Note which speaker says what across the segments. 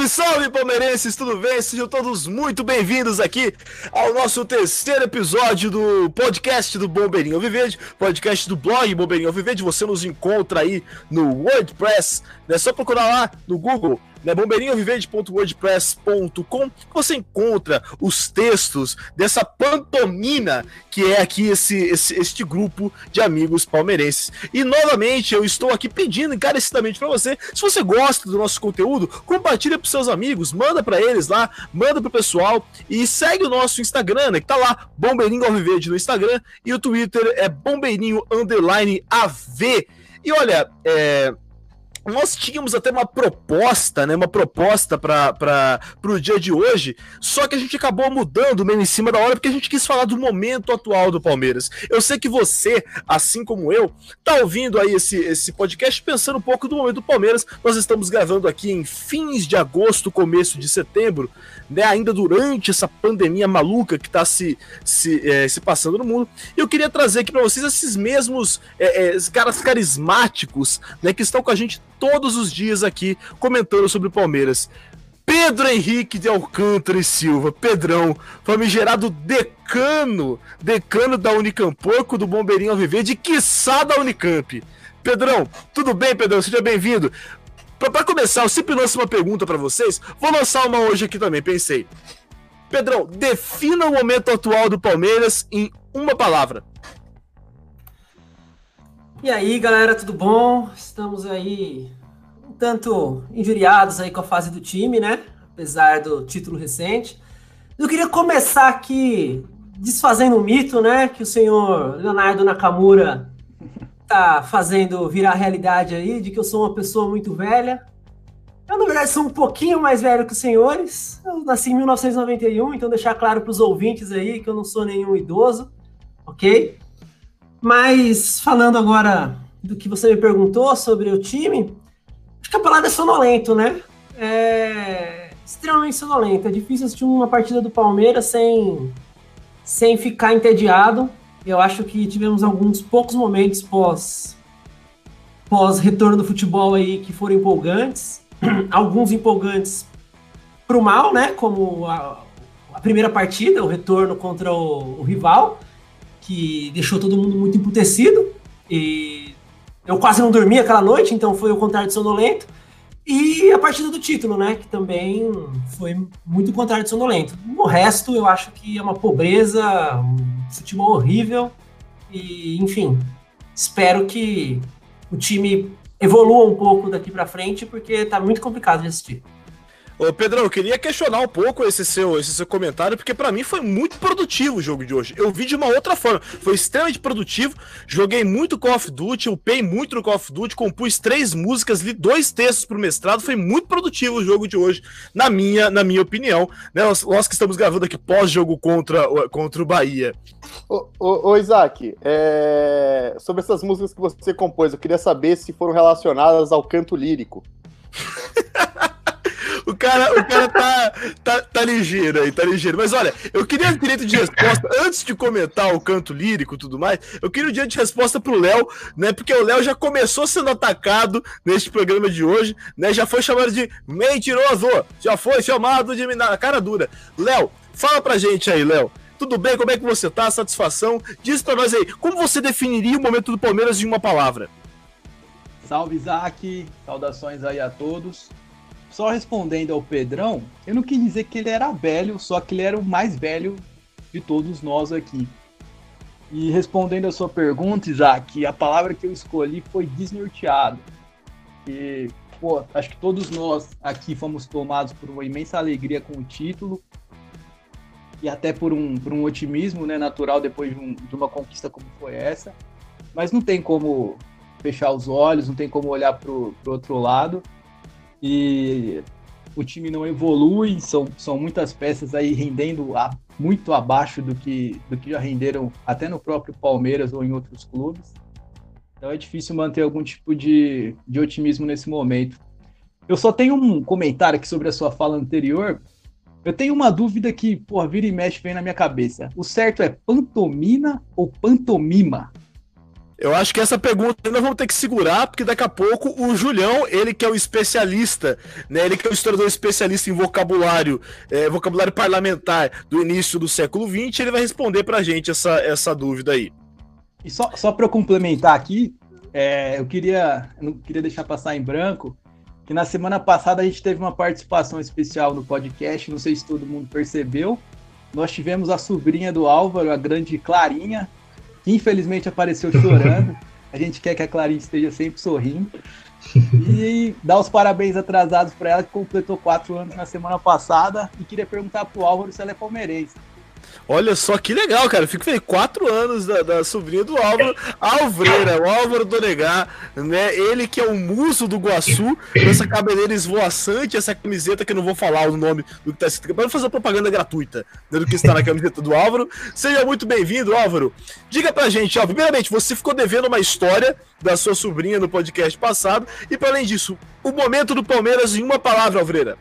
Speaker 1: Salve, salve, palmeirenses, tudo bem? Sejam todos muito bem-vindos aqui ao nosso terceiro episódio do podcast do Bombeirinho Alviverde, podcast do blog Bombeirinho Alviverde. Você nos encontra aí no WordPress, é só procurar lá no Google né, bombeirinhoviverde.wordpress.com você encontra os textos dessa pantomina que é aqui esse, esse este grupo de amigos palmeirenses. E novamente eu estou aqui pedindo encarecidamente para você, se você gosta do nosso conteúdo, compartilha para seus amigos, manda para eles lá, manda pro pessoal e segue o nosso Instagram, né, que tá lá, Bombeirinho Alviverde no Instagram e o Twitter é bombeirinho underline AV. E olha, é, nós tínhamos até uma proposta, né? Uma proposta para o dia de hoje, só que a gente acabou mudando meio em cima da hora porque a gente quis falar do momento atual do Palmeiras. Eu sei que você, assim como eu, tá ouvindo aí esse, esse podcast pensando um pouco do momento do Palmeiras. Nós estamos gravando aqui em fins de agosto, começo de setembro, né? Ainda durante essa pandemia maluca que está se, se, é, se passando no mundo. E eu queria trazer aqui para vocês esses mesmos é, é, caras carismáticos, né? Que estão com a gente todos os dias aqui comentando sobre o Palmeiras. Pedro Henrique de Alcântara e Silva, Pedrão, famigerado decano, decano da Unicampoco, do Bombeirinho Alviverde, quiçá da Unicamp. Pedrão, tudo bem, Pedrão? Seja bem-vindo. Para começar, eu sempre lanço uma pergunta para vocês, vou lançar uma hoje aqui também, pensei. Pedrão, defina o momento atual do Palmeiras em uma palavra.
Speaker 2: E aí, galera, tudo bom? Estamos aí um tanto injuriados aí com a fase do time, né? Apesar do título recente. Eu queria começar aqui desfazendo um mito, né? Que o senhor Leonardo Nakamura tá fazendo virar realidade aí, de que eu sou uma pessoa muito velha. Eu, na verdade, sou um pouquinho mais velho que os senhores. Eu nasci em 1991, então deixar claro para os ouvintes aí que eu não sou nenhum idoso, ok? Mas falando agora do que você me perguntou sobre o time, acho que a palavra é sonolento, né? É extremamente sonolento. É difícil assistir uma partida do Palmeiras sem, sem ficar entediado. Eu acho que tivemos alguns poucos momentos pós pós retorno do futebol aí que foram empolgantes, alguns empolgantes para o mal, né? Como a, a, primeira partida, o retorno contra o, o rival que deixou todo mundo muito emputecido. E eu quase não dormi aquela noite, então foi o contrário de sonolento. E a partida do título, né? Que também foi muito contrário de sonolento. O resto, eu acho que é uma pobreza, um futebol horrível. E, enfim, espero que o time evolua um pouco daqui para frente, porque tá muito complicado de assistir.
Speaker 1: Ô, Pedrão, eu queria questionar um pouco esse seu, esse seu comentário, porque para mim foi muito produtivo o jogo de hoje. Eu vi de uma outra forma. Foi extremamente produtivo. Joguei muito Call of Duty, upei muito no Call of Duty, compus três músicas, li dois textos pro mestrado. Foi muito produtivo o jogo de hoje, na minha, na minha opinião. Né? Nós, nós que estamos gravando aqui pós-jogo contra, contra o Bahia.
Speaker 3: Ô, ô, ô Isaac, é... sobre essas músicas que você compôs, eu queria saber se foram relacionadas ao canto lírico.
Speaker 1: O cara, o cara tá, tá, tá ligeiro aí, tá ligeiro. Mas olha, eu queria direito de resposta, antes de comentar o canto lírico e tudo mais, eu queria o direito de resposta pro Léo, né? Porque o Léo já começou sendo atacado neste programa de hoje, né? Já foi chamado de mentiroso, já foi chamado de cara dura. Léo, fala pra gente aí, Léo. Tudo bem? Como é que você tá? Satisfação? Diz pra nós aí, como você definiria o momento do Palmeiras em uma palavra?
Speaker 4: Salve, Isaac! Saudações aí a todos só respondendo ao Pedrão, eu não quis dizer que ele era velho, só que ele era o mais velho de todos nós aqui. E respondendo a sua pergunta, Isaac, a palavra que eu escolhi foi desnorteado. E, pô, acho que todos nós aqui fomos tomados por uma imensa alegria com o título e até por um, por um otimismo né, natural depois de, um, de uma conquista como foi essa. Mas não tem como fechar os olhos, não tem como olhar para o outro lado e o time não evolui, são, são muitas peças aí rendendo a, muito abaixo do que, do que já renderam até no próprio Palmeiras ou em outros clubes. Então é difícil manter algum tipo de, de otimismo nesse momento. Eu só tenho um comentário aqui sobre a sua fala anterior. Eu tenho uma dúvida que, porra, vira e mexe vem na minha cabeça. O certo é pantomina ou pantomima?
Speaker 1: Eu acho que essa pergunta ainda vamos ter que segurar, porque daqui a pouco o Julião, ele que é o especialista, né? Ele que é o historiador especialista em vocabulário, é, vocabulário parlamentar do início do século XX, ele vai responder pra gente essa, essa dúvida aí.
Speaker 4: E só, só para eu complementar aqui, é, eu queria, não queria deixar passar em branco que na semana passada a gente teve uma participação especial no podcast, não sei se todo mundo percebeu. Nós tivemos a sobrinha do Álvaro, a grande Clarinha, que infelizmente apareceu chorando. A gente quer que a Clarinha esteja sempre sorrindo. E dar os parabéns atrasados para ela, que completou quatro anos na semana passada. E queria perguntar pro Álvaro se ela é palmeirense.
Speaker 1: Olha só que legal, cara. Fico feliz. Quatro anos da, da sobrinha do Álvaro, Alvreira, o Álvaro Donegar, né? Ele que é o muso do Guaçu, com essa cabeleira esvoaçante, essa camiseta que eu não vou falar o nome do que tá escrito, para fazer propaganda gratuita né, do que está na camiseta do Álvaro. Seja muito bem-vindo, Álvaro. Diga pra gente, ó, primeiramente, você ficou devendo uma história da sua sobrinha no podcast passado, e para além disso, o momento do Palmeiras em uma palavra, Alvreira.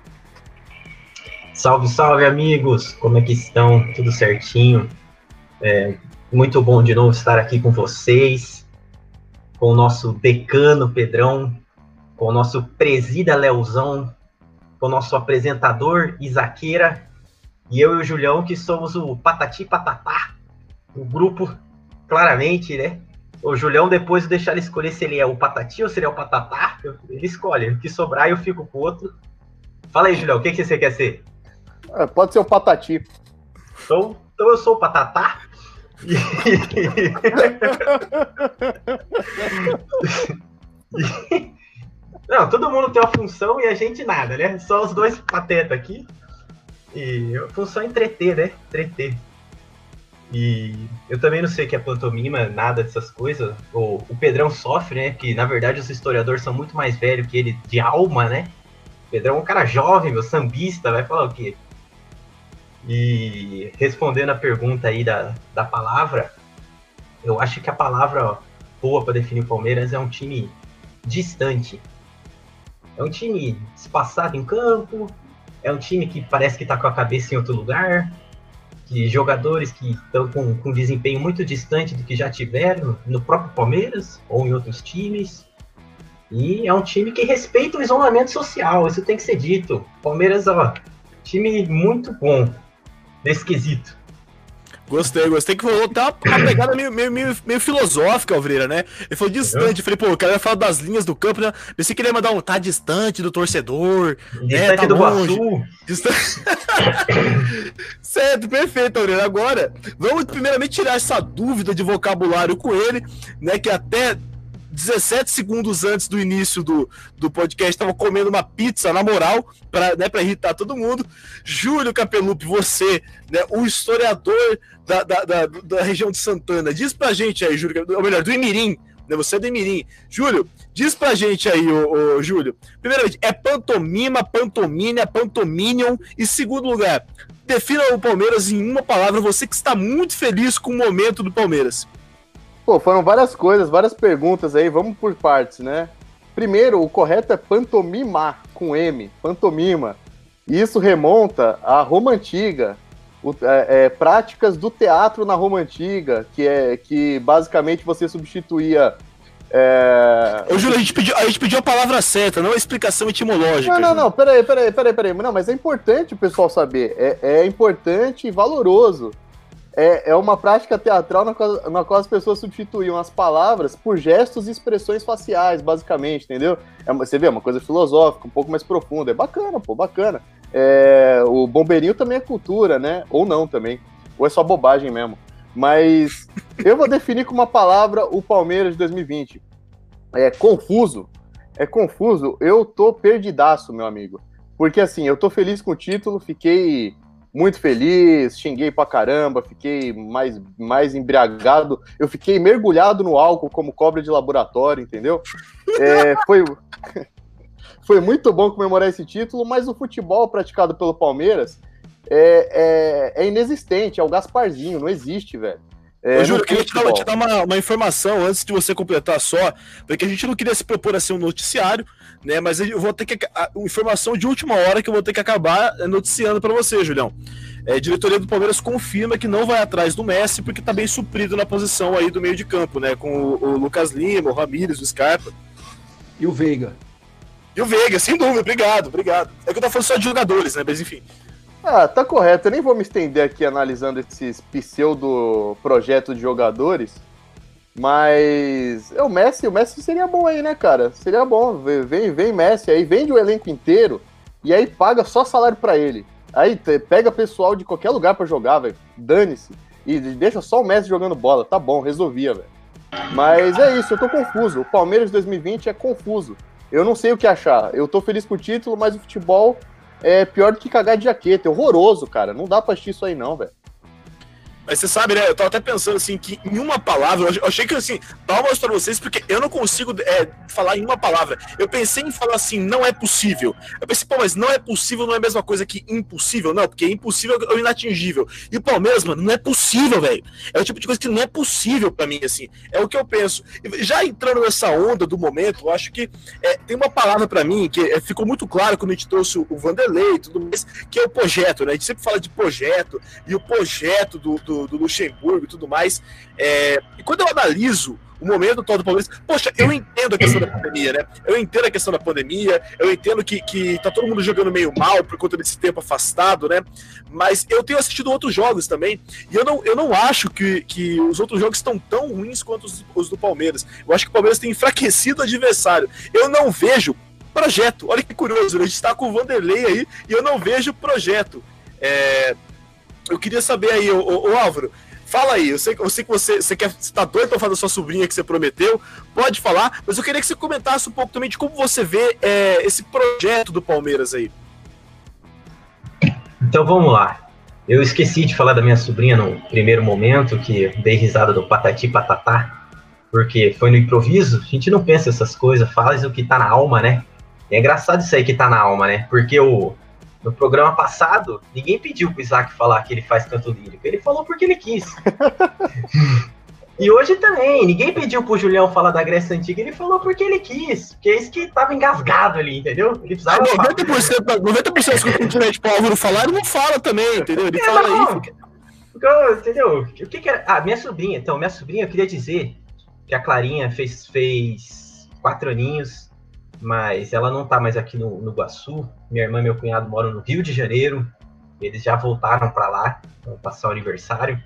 Speaker 5: Salve, salve, amigos! Como é que estão? Tudo certinho? É muito bom de novo estar aqui com vocês, com o nosso decano Pedrão, com o nosso presida Leozão, com o nosso apresentador Isaqueira, e eu e o Julião, que somos o Patati Patatá, o grupo, claramente, né? O Julião, depois de deixar ele escolher se ele é o Patati ou se ele é o Patatá, ele escolhe. O que sobrar, eu fico com o outro. Fala aí, Julião, o que, que você quer ser?
Speaker 3: É, pode ser o Patati.
Speaker 5: Então, então eu sou o Patatá. Não, todo mundo tem uma função e a gente nada, né? Só os dois patetas aqui. E a função é entreter, né? Entreter. E eu também não sei o que é pantomima, nada dessas coisas. O, o Pedrão sofre, né? Que na verdade os historiadores são muito mais velhos que ele de alma, né? O Pedrão é um cara jovem, meu, sambista, vai falar o quê? E respondendo a pergunta aí da, da palavra, eu acho que a palavra boa para definir o Palmeiras é um time distante. É um time espaçado em campo, é um time que parece que está com a cabeça em outro lugar, de jogadores que estão com, com desempenho muito distante do que já tiveram no próprio Palmeiras ou em outros times. E é um time que respeita o isolamento social, isso tem que ser dito. Palmeiras, ó, time muito bom nesse quesito.
Speaker 1: Gostei, gostei que falou até uma, pegada meio, meio, meio, meio filosófica, Alvreira, né? Ele falou distante, eu falei, pô, o cara falar das linhas do campo, né? Pensei que ele ia mandar um tá distante do torcedor,
Speaker 5: distante né? Tá do longe.
Speaker 1: Distante... certo, perfeito, Alvreira. Agora, vamos primeiramente tirar essa dúvida de vocabulário com ele, né? Que até 17 segundos antes do início do, do podcast, estava comendo uma pizza na moral, para né, irritar todo mundo. Júlio Capelupi, você, né, o historiador da, da, da, da, região de Santana, diz pra gente aí, Júlio, ou melhor, do Imirim, né, você é do Imirim. Júlio, diz pra gente aí, ô, ô, Júlio, primeiramente, é pantomima, pantomínia, pantominion, e segundo lugar, defina o Palmeiras em uma palavra, você que está muito feliz com o momento do Palmeiras.
Speaker 3: Pô, foram várias coisas, várias perguntas aí, vamos por partes, né? Primeiro, o correto é pantomima, com M, pantomima. Isso remonta à Roma Antiga, o, é, é, práticas do teatro na Roma Antiga, que é que basicamente você substituía. É...
Speaker 1: Ô, Júlio, a gente, pediu, a gente pediu a palavra certa, não a explicação etimológica.
Speaker 3: Não, não, não, peraí, peraí, peraí, peraí. Não, mas é importante o pessoal saber. É, é importante e valoroso é, é uma prática teatral na qual, na qual as pessoas substituíam as palavras por gestos e expressões faciais, basicamente, entendeu? É, você vê, é uma coisa filosófica, um pouco mais profunda. É bacana, pô, bacana. É, o bombeirinho também é cultura, né? Ou não também. Ou é só bobagem mesmo. Mas eu vou definir com uma palavra o Palmeiras de 2020. É confuso. É confuso. Eu tô perdidaço, meu amigo. Porque assim, eu tô feliz com o título, fiquei muito feliz, xinguei pra caramba, fiquei mais, mais embriagado, eu fiquei mergulhado no álcool como cobra de laboratório, entendeu? É, foi, foi muito bom comemorar esse título, mas o futebol praticado pelo Palmeiras é, é, é inexistente, é o Gasparzinho, não existe, velho.
Speaker 1: É, eu juro, eu queria te dar, te dar uma, uma, informação antes de você completar só, porque a gente não queria se propor a ser um noticiário, né? Mas eu vou ter que. A, informação de última hora que eu vou ter que acabar noticiando para você, Julião. É, a diretoria do Palmeiras confirma que não vai atrás do Messi porque tá bem suprido na posição aí do meio de campo, né? Com o, o Lucas Lima, o Ramires, o Scarpa.
Speaker 4: E o Veiga.
Speaker 1: E o Veiga, sem dúvida, obrigado, obrigado. É que eu tô falando só de jogadores, né? Mas enfim.
Speaker 3: Ah, tá correto. Eu nem vou me estender aqui analisando esses pseudo projetos de jogadores. Mas é o Messi, o Messi seria bom aí, né, cara? Seria bom. Vem, vem Messi aí, vende o elenco inteiro e aí paga só salário para ele. Aí pega pessoal de qualquer lugar para jogar, velho. Dane-se. E deixa só o Messi jogando bola. Tá bom, resolvia, velho. Mas é isso, eu tô confuso. O Palmeiras 2020 é confuso. Eu não sei o que achar. Eu tô feliz com o título, mas o futebol é pior do que cagar de jaqueta. É horroroso, cara. Não dá pra assistir isso aí, não, velho.
Speaker 1: Mas você sabe, né? Eu tava até pensando assim, que em uma palavra, eu achei que assim, palmas para vocês, porque eu não consigo é, falar em uma palavra. Eu pensei em falar assim, não é possível. Eu pensei, pô, mas não é possível não é a mesma coisa que impossível, não, porque impossível é o inatingível. E o Palmeiras, mano, não é possível, velho. É o tipo de coisa que não é possível para mim, assim. É o que eu penso. Já entrando nessa onda do momento, eu acho que é, tem uma palavra para mim que é, ficou muito claro quando a gente trouxe o Vanderlei e tudo mais, que é o projeto, né? A gente sempre fala de projeto, e o projeto do, do do, Luxemburgo e tudo mais. É, e quando eu analiso o momento todo do Palmeiras, poxa, eu entendo a questão da pandemia, né? Eu entendo a questão da pandemia, eu entendo que, que tá todo mundo jogando meio mal por conta desse tempo afastado, né? Mas eu tenho assistido outros jogos também, e eu não, eu não acho que, que os outros jogos estão tão ruins quanto os, os do Palmeiras. Eu acho que o Palmeiras tem enfraquecido o adversário. Eu não vejo projeto. Olha que curioso, né? a gente está com o Vanderlei aí e eu não vejo projeto. É, eu queria saber aí, ô, Álvaro, fala aí, eu sei, eu sei que você, você, quer, você tá doido pra fazer a sua sobrinha que você prometeu, pode falar, mas eu queria que você comentasse um pouco também de como você vê é, esse projeto do Palmeiras aí.
Speaker 5: Então vamos lá. Eu esqueci de falar da minha sobrinha no primeiro momento, que dei risada do patati patatá, porque foi no improviso, a gente não pensa essas coisas, faz o que tá na alma, né? E é engraçado isso aí que tá na alma, né? Porque o, no programa passado, ninguém pediu pro Isaac falar que ele faz canto lírico. Ele falou porque ele quis. e hoje também, ninguém pediu pro Julião falar da Grécia Antiga, ele falou porque ele quis. Porque é isso que tava engasgado ali, entendeu? Ele
Speaker 1: precisava. 90%, 90 das coisas que gente pro Álvaro falar, ele não fala também, entendeu? Ele é, fala não, aí.
Speaker 5: Fica... entendeu? O que, que era. Ah, minha sobrinha, então, minha sobrinha, eu queria dizer que a Clarinha fez, fez quatro aninhos mas ela não tá mais aqui no, no Guaçu. Minha irmã e meu cunhado moram no Rio de Janeiro. Eles já voltaram para lá, vão passar o aniversário.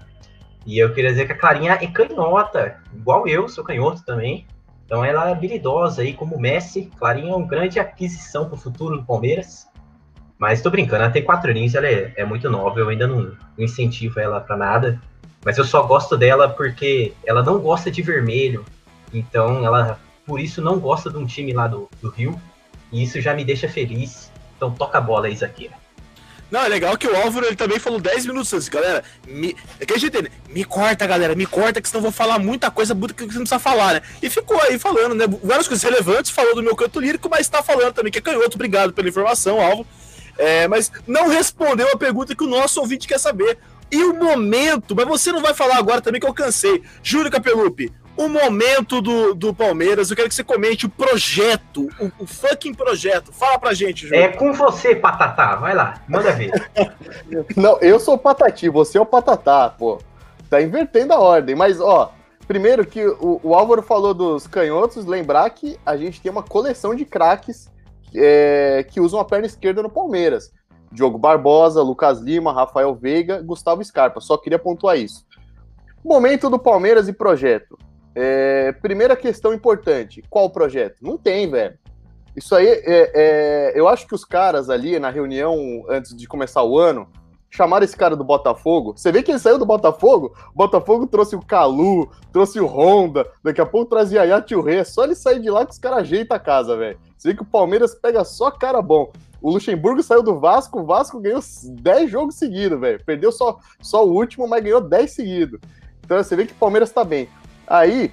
Speaker 5: E eu queria dizer que a Clarinha é canhota, igual eu, sou canhoto também. Então ela é habilidosa aí como Messi. Clarinha é uma grande aquisição para o futuro do Palmeiras. Mas tô brincando, ela tem quatro aninhos, ela é, é muito nova, eu ainda não incentivo ela para nada. Mas eu só gosto dela porque ela não gosta de vermelho. Então ela por isso não gosta de um time lá do, do Rio. E isso já me deixa feliz. Então toca a bola aí, Zaqueira.
Speaker 1: Não, é legal que o Álvaro ele também falou 10 minutos antes, galera. Me, é a gente, me corta, galera, me corta, que senão eu vou falar muita coisa que você não precisa falar, né? E ficou aí falando, né? Várias coisas relevantes, falou do meu canto lírico, mas tá falando também que é canhoto. Obrigado pela informação, Álvaro. É, mas não respondeu a pergunta que o nosso ouvinte quer saber. E o momento, mas você não vai falar agora também que eu cansei. Júlio Capelupi, o momento do, do Palmeiras. Eu quero que você comente o projeto, o, o fucking projeto. Fala pra gente,
Speaker 5: Júlio. É com você, Patatá. Vai lá, manda ver.
Speaker 3: Não, eu sou o Patati, você é o Patatá, pô. Tá invertendo a ordem. Mas, ó, primeiro que o, o Álvaro falou dos canhotos, lembrar que a gente tem uma coleção de craques é, que usam a perna esquerda no Palmeiras. Diogo Barbosa, Lucas Lima, Rafael Veiga, Gustavo Scarpa. Só queria pontuar isso. Momento do Palmeiras e projeto. É, primeira questão importante: qual projeto? Não tem, velho. Isso aí, é, é, eu acho que os caras ali na reunião antes de começar o ano chamaram esse cara do Botafogo. Você vê que ele saiu do Botafogo? O Botafogo trouxe o Calu, trouxe o Honda, daqui a pouco traz Yaya o. É só ele sair de lá que os caras ajeitam a casa, velho. Você vê que o Palmeiras pega só cara bom. O Luxemburgo saiu do Vasco, o Vasco ganhou 10 jogos seguidos, velho. Perdeu só, só o último, mas ganhou 10 seguidos. Então você vê que o Palmeiras tá bem. Aí,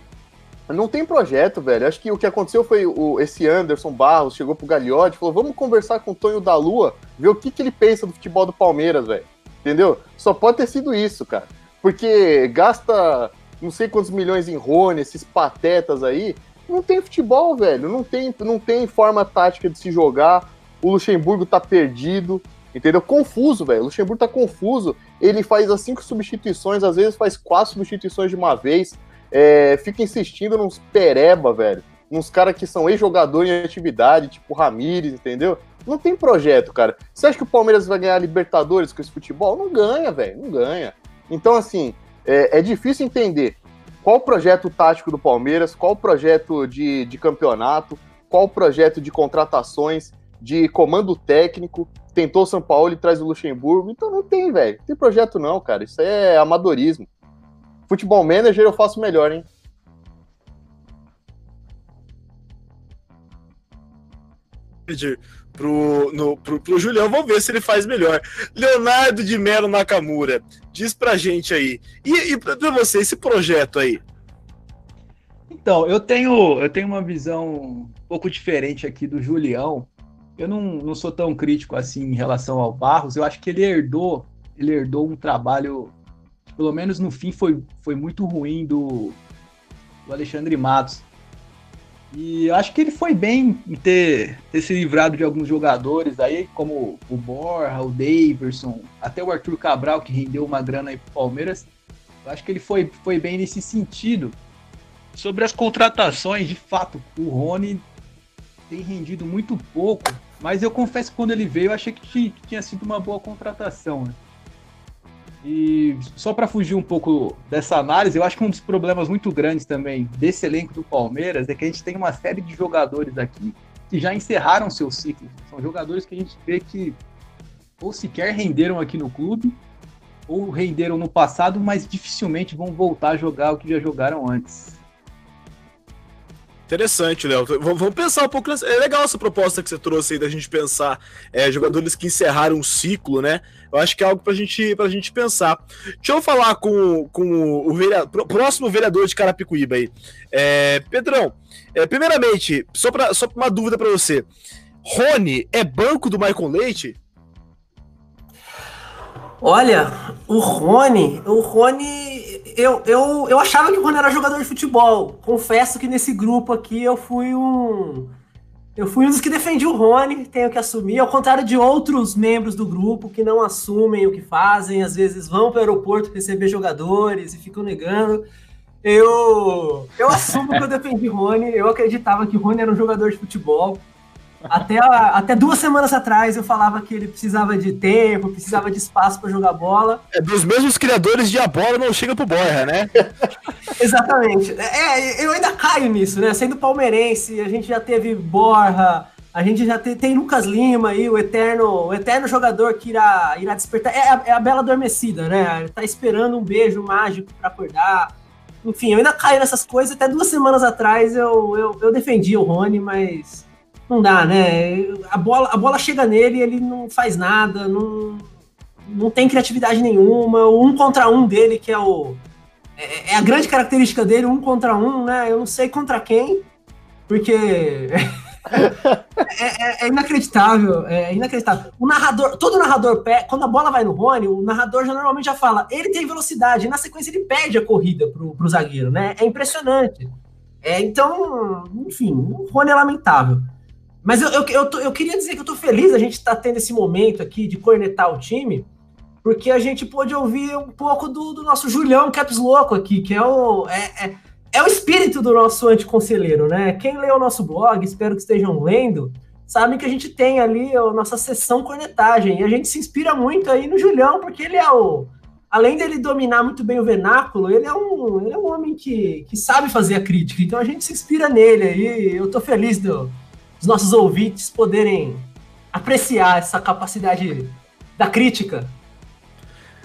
Speaker 3: não tem projeto, velho. Acho que o que aconteceu foi o, esse Anderson Barros chegou pro Gagliotti falou: vamos conversar com o Tonho da Lua, ver o que, que ele pensa do futebol do Palmeiras, velho. Entendeu? Só pode ter sido isso, cara. Porque gasta não sei quantos milhões em Rony, esses patetas aí. Não tem futebol, velho. Não tem, não tem forma tática de se jogar. O Luxemburgo tá perdido. Entendeu? Confuso, velho. O Luxemburgo tá confuso. Ele faz as cinco substituições, às vezes faz quatro substituições de uma vez. É, fica insistindo nos pereba, velho. Uns caras que são ex-jogador em atividade, tipo Ramires, entendeu? Não tem projeto, cara. Você acha que o Palmeiras vai ganhar Libertadores com esse futebol? Não ganha, velho. Não ganha. Então, assim, é, é, difícil entender qual o projeto tático do Palmeiras, qual o projeto de, de campeonato, qual o projeto de contratações, de comando técnico. Tentou São Paulo e traz o Luxemburgo. Então não tem, velho. Não tem projeto não, cara. Isso é amadorismo. Futebol manager eu faço melhor, hein?
Speaker 1: pro, no, pro, pro Julião, vamos ver se ele faz melhor. Leonardo de Melo Nakamura, diz pra gente aí. E, e pra, pra você, esse projeto aí?
Speaker 4: Então, eu tenho, eu tenho uma visão um pouco diferente aqui do Julião. Eu não, não sou tão crítico assim em relação ao Barros. Eu acho que ele herdou, ele herdou um trabalho, pelo menos no fim foi, foi muito ruim do, do Alexandre Matos. E acho que ele foi bem em ter, ter se livrado de alguns jogadores aí, como o Borja, o Daverson, até o Arthur Cabral, que rendeu uma grana aí pro Palmeiras. Eu acho que ele foi, foi bem nesse sentido. Sobre as contratações, de fato, o Rony tem rendido muito pouco, mas eu confesso que quando ele veio eu achei que tinha sido uma boa contratação. Né? E só para fugir um pouco dessa análise, eu acho que um dos problemas muito grandes também desse elenco do Palmeiras é que a gente tem uma série de jogadores aqui que já encerraram seu ciclo. São jogadores que a gente vê que ou sequer renderam aqui no clube, ou renderam no passado, mas dificilmente vão voltar a jogar o que já jogaram antes.
Speaker 1: Interessante, Léo. Vamos pensar um pouco. É legal essa proposta que você trouxe aí da gente pensar é, jogadores que encerraram um ciclo, né? Eu acho que é algo pra gente, pra gente pensar. Deixa eu falar com, com o vereador, próximo vereador de Carapicuíba aí. É, Pedrão, é, primeiramente, só, pra, só uma dúvida para você. Rony é banco do Michael Leite?
Speaker 2: Olha, o Rony, o Rony eu, eu, eu achava que o Rony era jogador de futebol. Confesso que nesse grupo aqui eu fui um. Eu fui um dos que defendi o Rony, tenho que assumir, ao contrário de outros membros do grupo que não assumem o que fazem, às vezes vão para o aeroporto receber jogadores e ficam negando. Eu, eu assumo que eu defendi o Rony, eu acreditava que o Rony era um jogador de futebol. Até, até duas semanas atrás eu falava que ele precisava de tempo, precisava de espaço para jogar bola.
Speaker 1: É dos mesmos criadores de a bola não chega pro Borja, né?
Speaker 2: Exatamente. É, eu ainda caio nisso, né? Sendo palmeirense, a gente já teve Borja, a gente já tem, tem Lucas Lima aí, o eterno, o eterno jogador que irá, irá despertar. É a, é a bela adormecida, né? Ele tá esperando um beijo mágico para acordar. Enfim, eu ainda caio nessas coisas. Até duas semanas atrás eu, eu, eu defendi o Rony, mas não dá, né? A bola, a bola chega nele e ele não faz nada, não, não tem criatividade nenhuma. O um contra um dele, que é o. É, é a grande característica dele, um contra um, né? Eu não sei contra quem, porque. é, é, é, inacreditável, é inacreditável. O narrador, todo narrador, quando a bola vai no Rony, o narrador já normalmente já fala, ele tem velocidade, e na sequência ele pede a corrida pro, pro zagueiro, né? É impressionante. É, então, enfim, o Rony é lamentável. Mas eu, eu, eu, tô, eu, queria dizer que eu tô feliz a gente estar tá tendo esse momento aqui de cornetar o time, porque a gente pôde ouvir um pouco do, do nosso Julião Caps Louco aqui, que é o, é, é, é, o espírito do nosso anticonselheiro, né? Quem lê o nosso blog, espero que estejam lendo, sabem que a gente tem ali a nossa sessão cornetagem, e a gente se inspira muito aí no Julião, porque ele é o. Além dele dominar muito bem o vernáculo, ele é um, ele é um homem que, que sabe fazer a crítica. Então a gente se inspira nele aí. Eu tô feliz do, os nossos ouvintes poderem apreciar essa capacidade da crítica.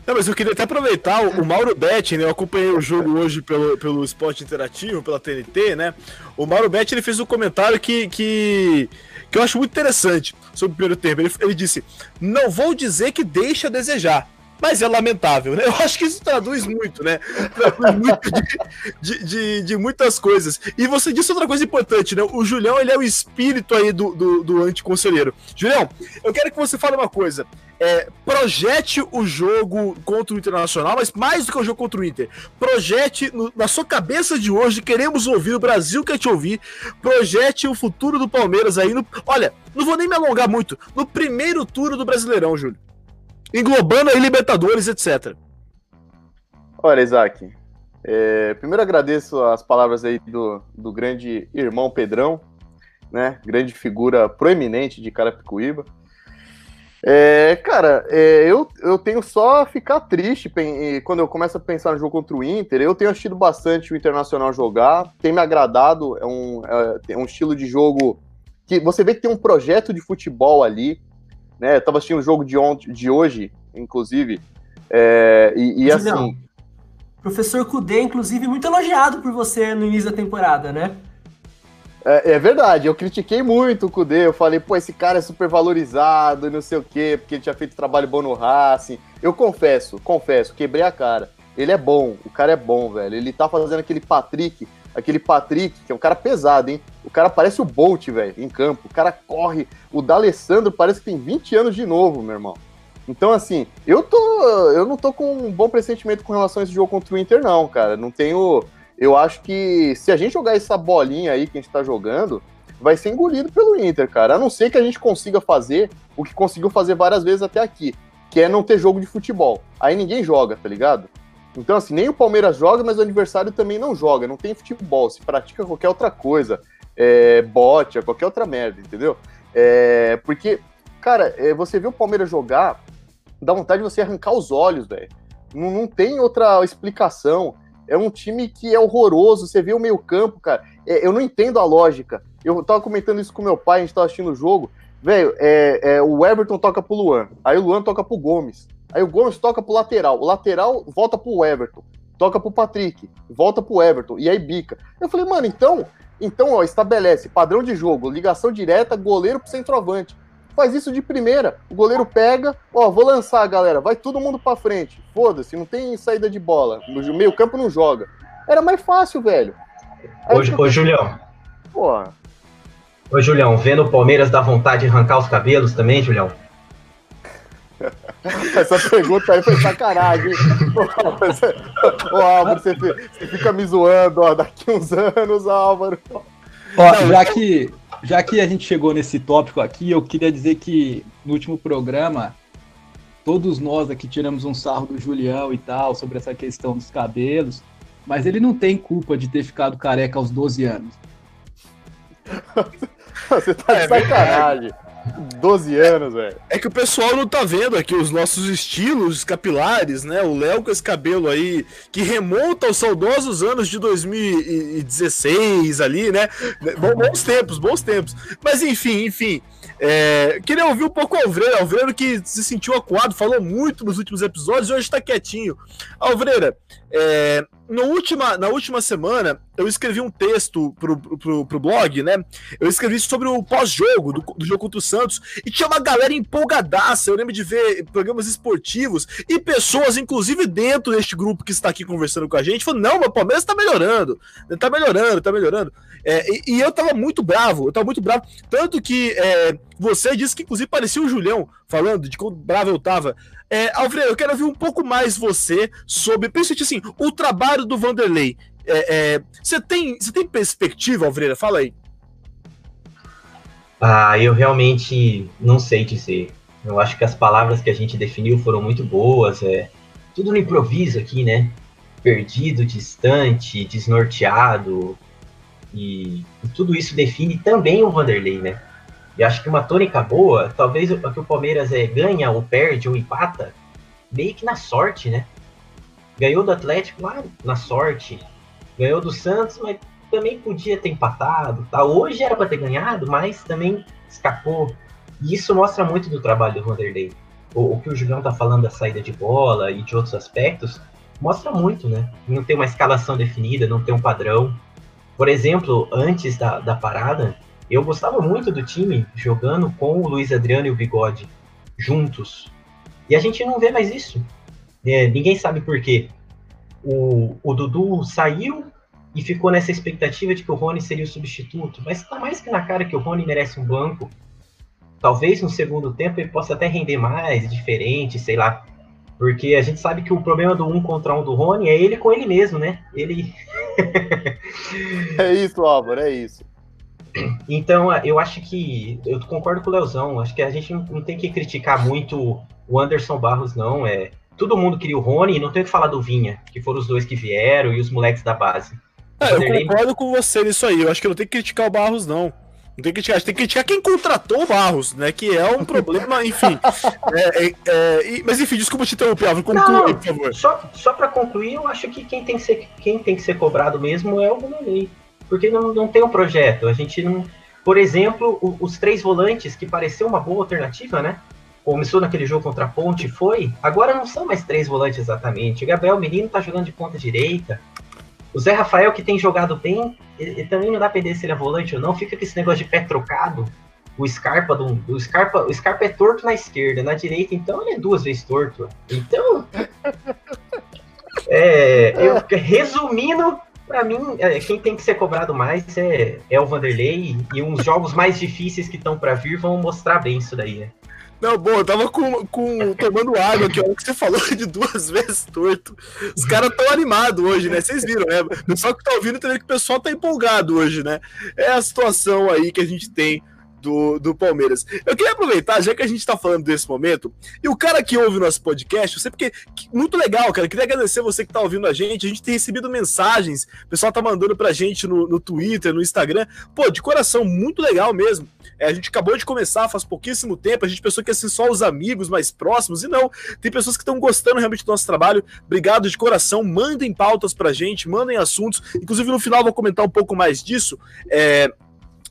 Speaker 1: Não, mas eu queria até aproveitar o, Mauro Betti, né? Eu acompanhei o jogo hoje pelo, pelo esporte interativo, pela TNT, né? O Mauro Betti ele fez um comentário que, que, que eu acho muito interessante sobre o primeiro tempo. Ele, ele disse: Não vou dizer que deixa a desejar, mas é lamentável, né? Eu acho que isso traduz muito, né? Traduz muito de, de, de, de, muitas coisas. E você disse outra coisa importante, né? O Julião, ele é o espírito aí do, do, do anticonselheiro. Julião, eu quero que você fale uma coisa. é, projete o jogo contra o Internacional, mas mais do que o jogo contra o Inter, projete no, na sua cabeça de hoje, queremos ouvir, o Brasil quer te ouvir, projete o futuro do Palmeiras aí no. Olha, não vou nem me alongar muito, no primeiro turno do Brasileirão, Júlio. Englobando aí Libertadores, etc.
Speaker 3: Olha, Isaac, é, primeiro agradeço as palavras aí do, do grande irmão Pedrão, né? Grande figura proeminente de Carapicuíba. É, cara, é, eu, eu tenho só ficar triste quando eu começo a pensar no jogo contra o Inter. Eu tenho assistido bastante o Internacional jogar, tem me agradado. É um, é, é um estilo de jogo que você vê que tem um projeto de futebol ali. Né? Eu tava assistindo o jogo de, ontem, de hoje, inclusive, é, e, e assim.
Speaker 2: Professor Kudê, inclusive, muito elogiado por você no início da temporada, né?
Speaker 3: É, é, verdade, eu critiquei muito o Kudê, eu falei, pô, esse cara é super valorizado, não sei o quê, porque ele tinha feito trabalho bom no Racing. Eu confesso, confesso, quebrei a cara. Ele é bom, o cara é bom, velho. Ele tá fazendo aquele Patrick, aquele Patrick, que é um cara pesado, hein? O cara parece o Bolt, velho, em campo. O cara corre. O D'Alessandro parece que tem 20 anos de novo, meu irmão. Então, assim, eu tô. Eu não tô com um bom pressentimento com relação a esse jogo contra o Inter, não, cara. Não tenho. Eu acho que se a gente jogar essa bolinha aí que a gente tá jogando, vai ser engolido pelo Inter, cara. A não ser que a gente consiga fazer o que conseguiu fazer várias vezes até aqui, que é não ter jogo de futebol. Aí ninguém joga, tá ligado? Então, assim, nem o Palmeiras joga, mas o adversário também não joga. Não tem futebol, se pratica qualquer outra coisa. É, bote, qualquer outra merda, entendeu? É, porque, cara, é, você vê o Palmeiras jogar, dá vontade de você arrancar os olhos, velho. Não, não tem outra explicação. É um time que é horroroso. Você vê o meio-campo, cara. É, eu não entendo a lógica. Eu tava comentando isso com meu pai, a gente tava assistindo o jogo. Velho, é, é, o Everton toca pro Luan. Aí o Luan toca pro Gomes. Aí o Gomes toca pro lateral. O lateral volta pro Everton. Toca pro Patrick. Volta pro Everton. E aí bica. Eu falei, mano, então. Então, ó, estabelece padrão de jogo, ligação direta, goleiro pro centroavante faz isso de primeira. O goleiro pega, ó, vou lançar, galera, vai todo mundo para frente. Foda-se, não tem saída de bola. No meio campo não joga. Era mais fácil, velho.
Speaker 5: Aí, ô, ô, Julião. Porra. Ô, Julião, vendo o Palmeiras dá vontade de arrancar os cabelos também, Julião?
Speaker 3: Essa pergunta aí foi sacanagem. Ô, Álvaro, você, você fica me zoando, ó, daqui uns anos, Álvaro.
Speaker 4: Ó, já que já que a gente chegou nesse tópico aqui, eu queria dizer que no último programa, todos nós aqui tiramos um sarro do Julião e tal, sobre essa questão dos cabelos, mas ele não tem culpa de ter ficado careca aos 12 anos.
Speaker 3: Você tá de é sacanagem. 12 anos, velho.
Speaker 1: É que o pessoal não tá vendo aqui os nossos estilos capilares, né? O Léo com esse cabelo aí, que remonta aos saudosos anos de 2016 ali, né? Bons tempos, bons tempos. Mas enfim, enfim. É, queria ouvir um pouco o Alvreira. Alvreira que se sentiu acuado, falou muito nos últimos episódios e hoje tá quietinho. Alvreira, é, no última, na última semana, eu escrevi um texto pro, pro, pro blog, né? Eu escrevi sobre o pós-jogo do, do, jogo contra o Santos e tinha uma galera empolgadaça. Eu lembro de ver programas esportivos e pessoas, inclusive dentro deste grupo que está aqui conversando com a gente, falando: não, meu Palmeiras tá melhorando, tá melhorando, tá melhorando. É, e, e, eu tava muito bravo, eu tava muito bravo. Tanto que é, você disse que, inclusive, parecia o Julião falando de quão bravo eu tava. É, Alfredo, eu quero ouvir um pouco mais você sobre, principalmente assim, o trabalho do Vanderlei. É, é, você, tem, você tem perspectiva, Alfredo? Fala aí.
Speaker 5: Ah, eu realmente não sei dizer. Eu acho que as palavras que a gente definiu foram muito boas. É tudo no improviso aqui, né? Perdido, distante, desnorteado. E, e tudo isso define também o Vanderlei, né? E acho que uma tônica boa, talvez o que o Palmeiras é, ganha ou perde ou empata, meio que na sorte, né? Ganhou do Atlético lá na sorte, ganhou do Santos, mas também podia ter empatado. Tá? Hoje era para ter ganhado, mas também escapou. E isso mostra muito do trabalho do Vanderlei. O, o que o Julião tá falando da saída de bola e de outros aspectos, mostra muito, né? Não tem uma escalação definida, não tem um padrão. Por exemplo, antes da, da parada, eu gostava muito do time jogando com o Luiz Adriano e o Bigode juntos. E a gente não vê mais isso. É, ninguém sabe por quê. O, o Dudu saiu e ficou nessa expectativa de que o Rony seria o substituto. Mas tá mais que na cara que o Rony merece um banco. talvez no segundo tempo ele possa até render mais, diferente, sei lá. Porque a gente sabe que o problema do um contra um do Rony é ele com ele mesmo, né? Ele.
Speaker 3: é isso, Álvaro, é isso.
Speaker 5: Então, eu acho que. Eu concordo com o Leozão. Acho que a gente não tem que criticar muito o Anderson Barros, não. É, todo mundo queria o Rony e não tem que falar do Vinha, que foram os dois que vieram e os moleques da base.
Speaker 1: É, eu concordo com você nisso aí. Eu acho que não tem que criticar o Barros, não. Não tem que criticar, tem que criticar quem contratou o Barros, né? Que é um problema, enfim. É, é, é, mas enfim, desculpa te interromper, Álvaro. Conclui,
Speaker 5: por favor. Só, só para concluir, eu acho que quem tem que ser, quem tem que ser cobrado mesmo é o Vanderlei. Porque não, não tem um projeto. A gente não. Por exemplo, o, os três volantes, que pareceu uma boa alternativa, né? Começou naquele jogo contra a Ponte, foi. Agora não são mais três volantes exatamente. O Gabriel Menino tá jogando de ponta direita. O Zé Rafael, que tem jogado bem, ele, ele também não dá pra entender se ele é volante ou não. Fica com esse negócio de pé trocado. O Scarpa, do, o Scarpa, o Scarpa é torto na esquerda, na direita, então ele é duas vezes torto. Então. É, eu, resumindo, para mim, é, quem tem que ser cobrado mais é, é o Vanderlei e uns jogos mais difíceis que estão para vir vão mostrar bem isso daí, né?
Speaker 1: Não, bom, eu tava com, com, tomando água aqui, ó, que você falou de duas vezes torto. Os caras tão animados hoje, né? Vocês viram, né? O pessoal que tá ouvindo vendo que o pessoal tá empolgado hoje, né? É a situação aí que a gente tem do, do Palmeiras. Eu queria aproveitar, já que a gente está falando desse momento, e o cara que ouve o nosso podcast, eu sei porque muito legal, cara. Eu queria agradecer você que está ouvindo a gente. A gente tem recebido mensagens, o pessoal tá mandando pra gente no, no Twitter, no Instagram. Pô, de coração, muito legal mesmo. É, a gente acabou de começar faz pouquíssimo tempo, a gente pensou que ia ser só os amigos mais próximos, e não. Tem pessoas que estão gostando realmente do nosso trabalho. Obrigado de coração. Mandem pautas pra gente, mandem assuntos. Inclusive, no final, vou comentar um pouco mais disso. É,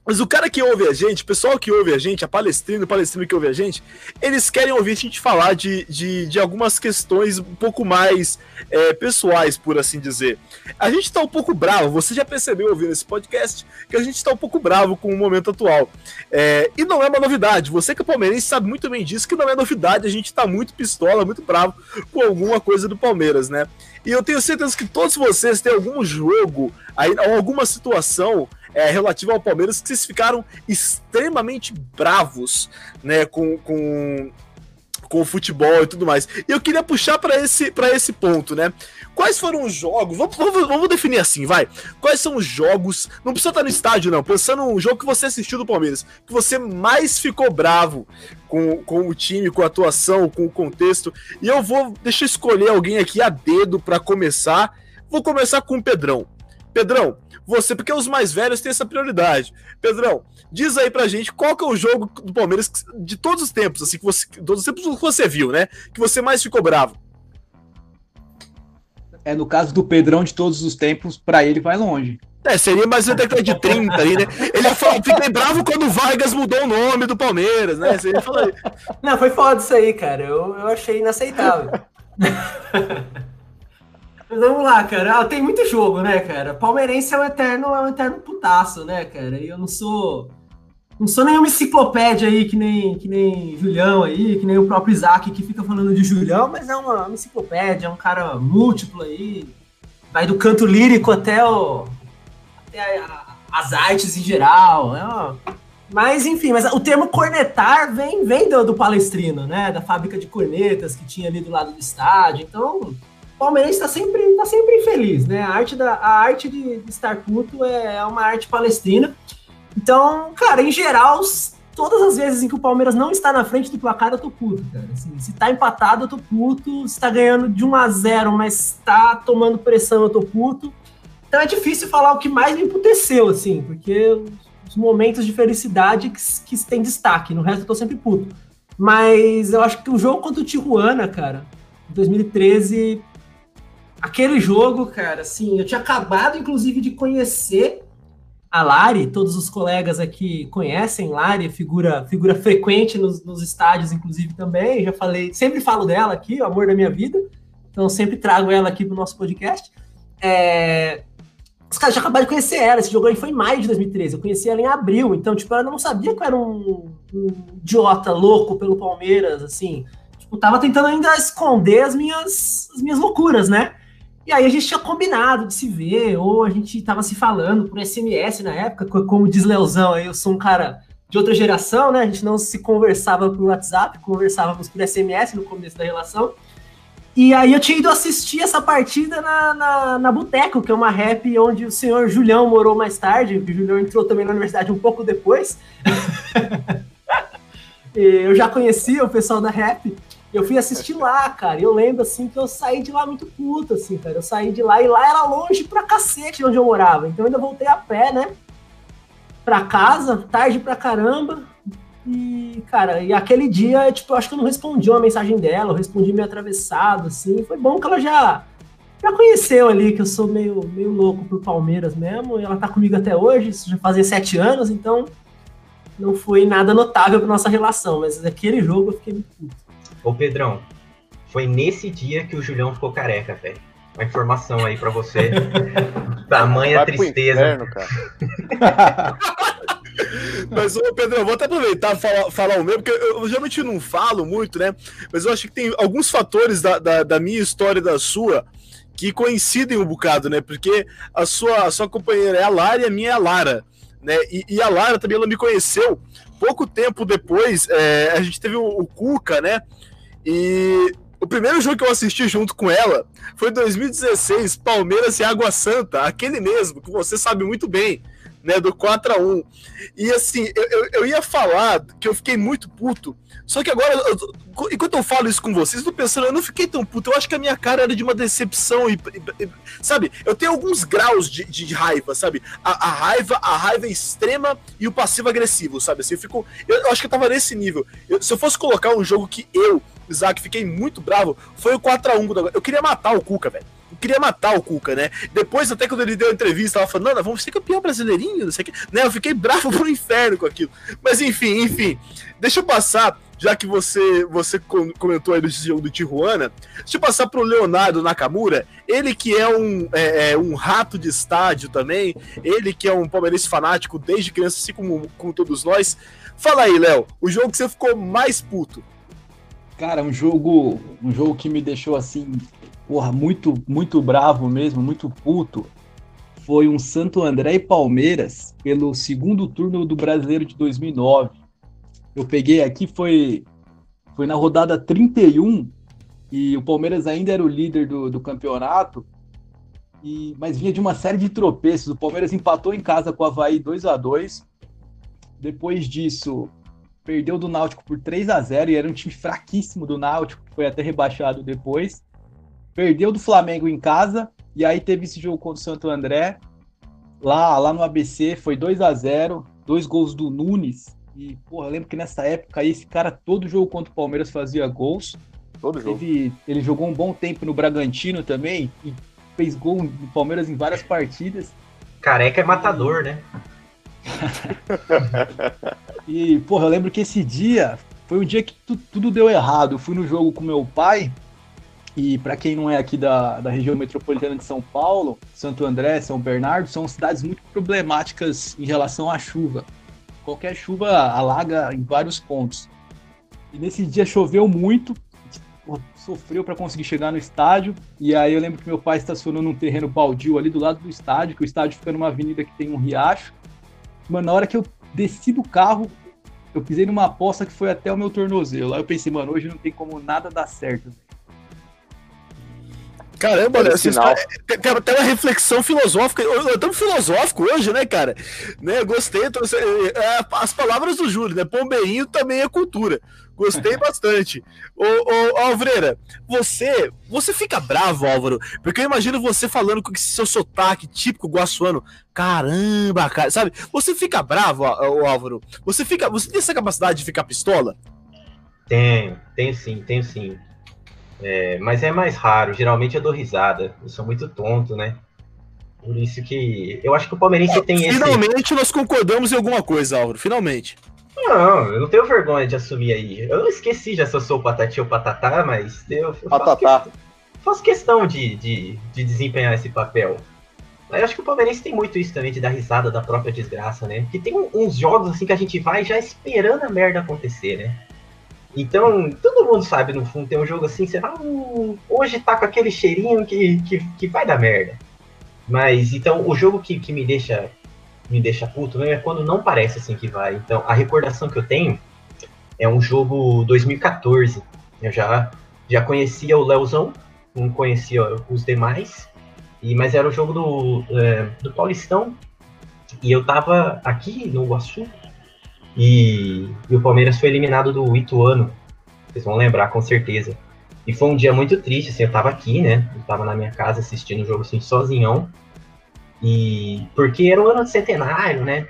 Speaker 1: mas o cara que ouve a gente, o pessoal que ouve a gente, a palestrina, o palestrino que ouve a gente, eles querem ouvir a gente falar de, de, de algumas questões um pouco mais é, pessoais, por assim dizer. A gente tá um pouco bravo, você já percebeu ouvindo esse podcast que a gente tá um pouco bravo com o momento atual. É, e não é uma novidade, você que é palmeirense sabe muito bem disso, que não é novidade, a gente tá muito pistola, muito bravo com alguma coisa do Palmeiras, né? E eu tenho certeza que todos vocês têm algum jogo, aí, alguma situação é, relativa ao Palmeiras que vocês ficaram extremamente bravos né, com, com, com o futebol e tudo mais. E eu queria puxar para esse, esse ponto, né? Quais foram os jogos? Vamos, vamos, vamos, definir assim, vai. Quais são os jogos? Não precisa estar no estádio, não. Pensando no jogo que você assistiu do Palmeiras, que você mais ficou bravo com, com o time, com a atuação, com o contexto. E eu vou. Deixa eu escolher alguém aqui a dedo para começar. Vou começar com o Pedrão. Pedrão, você, porque os mais velhos têm essa prioridade. Pedrão, diz aí pra gente qual que é o jogo do Palmeiras de todos os tempos, assim, que você, todos os tempos que você viu, né? Que você mais ficou bravo.
Speaker 4: É, no caso do Pedrão de todos os tempos, para ele vai longe.
Speaker 1: É, seria mais uma década de 30 aí, né? Ele fala, fiquei bravo quando o Vargas mudou o nome do Palmeiras, né? Você
Speaker 2: fala... Não, foi foda isso aí, cara. Eu, eu achei inaceitável. Mas vamos lá, cara. Ah, tem muito jogo, né, cara? Palmeirense é um eterno, é um eterno putaço, né, cara? E eu não sou. Não sou nenhuma enciclopédia aí, que nem, que nem Julião aí, que nem o próprio Isaac que fica falando de Julião, mas é uma, uma enciclopédia, é um cara múltiplo aí. Vai do canto lírico até, o, até a, as artes em geral. É mas, enfim, mas o termo cornetar vem, vem do, do palestrino, né? Da fábrica de cornetas que tinha ali do lado do estádio. Então, palmeirense está sempre, tá sempre infeliz, né? A arte, da, a arte de, estar puto é, é uma arte palestrina. Então, cara, em geral, todas as vezes em que o Palmeiras não está na frente do placar, eu tô puto, cara. Assim, se tá empatado, eu tô puto. Se tá ganhando de 1 a 0 mas tá tomando pressão, eu tô puto. Então é difícil falar o que mais me emputeceu, assim, porque os momentos de felicidade que, que tem destaque. No resto eu tô sempre puto. Mas eu acho que o jogo contra o Tijuana, cara, 2013, aquele jogo, cara, assim, eu tinha acabado, inclusive, de conhecer a Lari, todos os colegas aqui conhecem Lari, figura, figura frequente nos, nos estádios, inclusive, também. Já falei, sempre falo dela aqui, o amor da minha vida. Então, sempre trago ela aqui pro nosso podcast. É... Os caras já acabaram de conhecer ela. Esse jogo aí foi em maio de 2013. Eu conheci ela em abril. Então, tipo, ela não sabia que eu era um, um idiota louco pelo Palmeiras, assim. Tipo, tava tentando ainda esconder as minhas, as minhas loucuras, né? E aí a gente tinha combinado de se ver, ou a gente tava se falando por SMS na época, como diz Leozão, aí eu sou um cara de outra geração, né? A gente não se conversava por WhatsApp, conversávamos por SMS no começo da relação. E aí eu tinha ido assistir essa partida na, na, na Boteco, que é uma rap onde o senhor Julião morou mais tarde, o Julião entrou também na universidade um pouco depois. eu já conhecia o pessoal da rap. Eu fui assistir lá, cara. Eu lembro, assim, que eu saí de lá muito puto, assim, cara. Eu saí de lá e lá era longe pra cacete de onde eu morava. Então eu ainda voltei a pé, né? Pra casa, tarde pra caramba. E, cara, e aquele dia, tipo, eu acho que eu não respondi uma mensagem dela, eu respondi meio atravessado, assim. Foi bom que ela já, já conheceu ali que eu sou meio, meio louco por Palmeiras mesmo. E ela tá comigo até hoje, isso já fazia sete anos, então não foi nada notável pra nossa relação. Mas aquele jogo eu fiquei muito puto.
Speaker 5: Ô Pedrão, foi nesse dia que o Julião ficou careca, velho. Uma informação aí pra você. Tamanha Vai tristeza. Inferno, cara.
Speaker 1: Mas, ô Pedro, eu vou até aproveitar e falar, falar o meu, porque eu, eu, geralmente não falo muito, né? Mas eu acho que tem alguns fatores da, da, da minha história e da sua que coincidem um bocado, né? Porque a sua, a sua companheira é a Lara e a minha é a Lara. Né? E, e a Lara também ela me conheceu pouco tempo depois. É, a gente teve o, o Cuca, né? E o primeiro jogo que eu assisti junto com ela foi 2016, Palmeiras e Água Santa, aquele mesmo, que você sabe muito bem, né, do 4 a 1 E assim, eu, eu, eu ia falar que eu fiquei muito puto, só que agora, eu, enquanto eu falo isso com vocês, eu tô pensando, eu não fiquei tão puto, eu acho que a minha cara era de uma decepção, e, e sabe, eu tenho alguns graus de, de raiva, sabe, a, a, raiva, a raiva extrema e o passivo agressivo, sabe, assim, eu fico, eu, acho que eu tava nesse nível, se eu fosse colocar um jogo que eu Isaac, fiquei muito bravo, foi o 4x1. Eu queria matar o Cuca, velho. Queria matar o Cuca, né? Depois, até quando ele deu a entrevista, ela falou, não, vamos ser campeão brasileirinho, não sei o que. Né? Eu fiquei bravo pro inferno com aquilo. Mas enfim, enfim. Deixa eu passar, já que você, você comentou aí do jogo do Tijuana, deixa eu passar pro Leonardo Nakamura, ele que é um, é, é, um rato de estádio também, ele que é um palmeirense fanático desde criança, assim como, como todos nós. Fala aí, Léo, o jogo que você ficou mais puto.
Speaker 4: Cara, um jogo, um jogo que me deixou assim, porra, muito, muito bravo mesmo, muito puto. Foi um Santo André e Palmeiras pelo segundo turno do Brasileiro de 2009. Eu peguei aqui, foi, foi na rodada 31 e o Palmeiras ainda era o líder do, do campeonato, e, mas vinha de uma série de tropeços. O Palmeiras empatou em casa com o Havaí 2 a 2 Depois disso, perdeu do Náutico por 3 a 0 e era um time fraquíssimo do Náutico, que foi até rebaixado depois. Perdeu do Flamengo em casa e aí teve esse jogo contra o Santo André. Lá, lá no ABC foi 2 a 0 dois gols do Nunes. E, porra, eu lembro que nessa época aí, esse cara, todo jogo contra o Palmeiras fazia gols. Todo jogo. Ele, ele jogou um bom tempo no Bragantino também e fez gol no Palmeiras em várias partidas.
Speaker 5: Careca é matador, né?
Speaker 4: e, porra, eu lembro que esse dia foi um dia que tu, tudo deu errado. Eu fui no jogo com meu pai, e para quem não é aqui da, da região metropolitana de São Paulo, Santo André, São Bernardo, são cidades muito problemáticas em relação à chuva. Qualquer chuva alaga em vários pontos. E nesse dia choveu muito, sofreu para conseguir chegar no estádio. E aí eu lembro que meu pai estacionou num terreno baldio ali do lado do estádio, que o estádio fica numa avenida que tem um riacho. Mano, na hora que eu desci do carro, eu pisei numa aposta que foi até o meu tornozelo. Aí eu pensei, mano, hoje não tem como nada dar certo.
Speaker 1: Caramba, né? Está... tem até uma reflexão filosófica. Estamos filosófico hoje, né, cara? Né, gostei. Tô... É, as palavras do Júlio, né? Pombeinho também é cultura. Gostei bastante. Ô, ô, Alvreira, você, você fica bravo, Álvaro, porque eu imagino você falando com esse seu sotaque típico guaçuano. Caramba, cara, sabe? Você fica bravo, ô, Álvaro? Você fica, você tem essa capacidade de ficar pistola?
Speaker 5: Tenho, tenho sim, tenho sim. É, mas é mais raro. Geralmente eu dou risada. Eu sou muito tonto, né? Por isso que eu acho que o palmeirense tem
Speaker 1: Finalmente esse. Finalmente nós concordamos em alguma coisa, Álvaro. Finalmente.
Speaker 5: Não, eu não tenho vergonha de assumir aí. Eu esqueci já se eu sou patati ou patatá, mas eu, eu faço, que, faço, questão de, de, de, desempenhar esse papel. Eu acho que o Palmeirense tem muito isso também, de dar risada da própria desgraça, né? Que tem uns jogos assim que a gente vai já esperando a merda acontecer, né? Então, todo mundo sabe, no fundo, tem um jogo assim, você fala, hum, hoje tá com aquele cheirinho que, que, que vai dar merda. Mas, então, o jogo que, que me deixa me deixa puto é quando não parece assim que vai. Então, a recordação que eu tenho é um jogo 2014. Eu já, já conhecia o Leozão, não conhecia os demais, e, mas era o jogo do, é, do Paulistão, e eu tava aqui no Iguaçu, e, e, o Palmeiras foi eliminado do Ituano, vocês vão lembrar com certeza. E foi um dia muito triste, assim, eu tava aqui, né, eu tava na minha casa assistindo o jogo assim, sozinhão, e porque era um ano de centenário, né,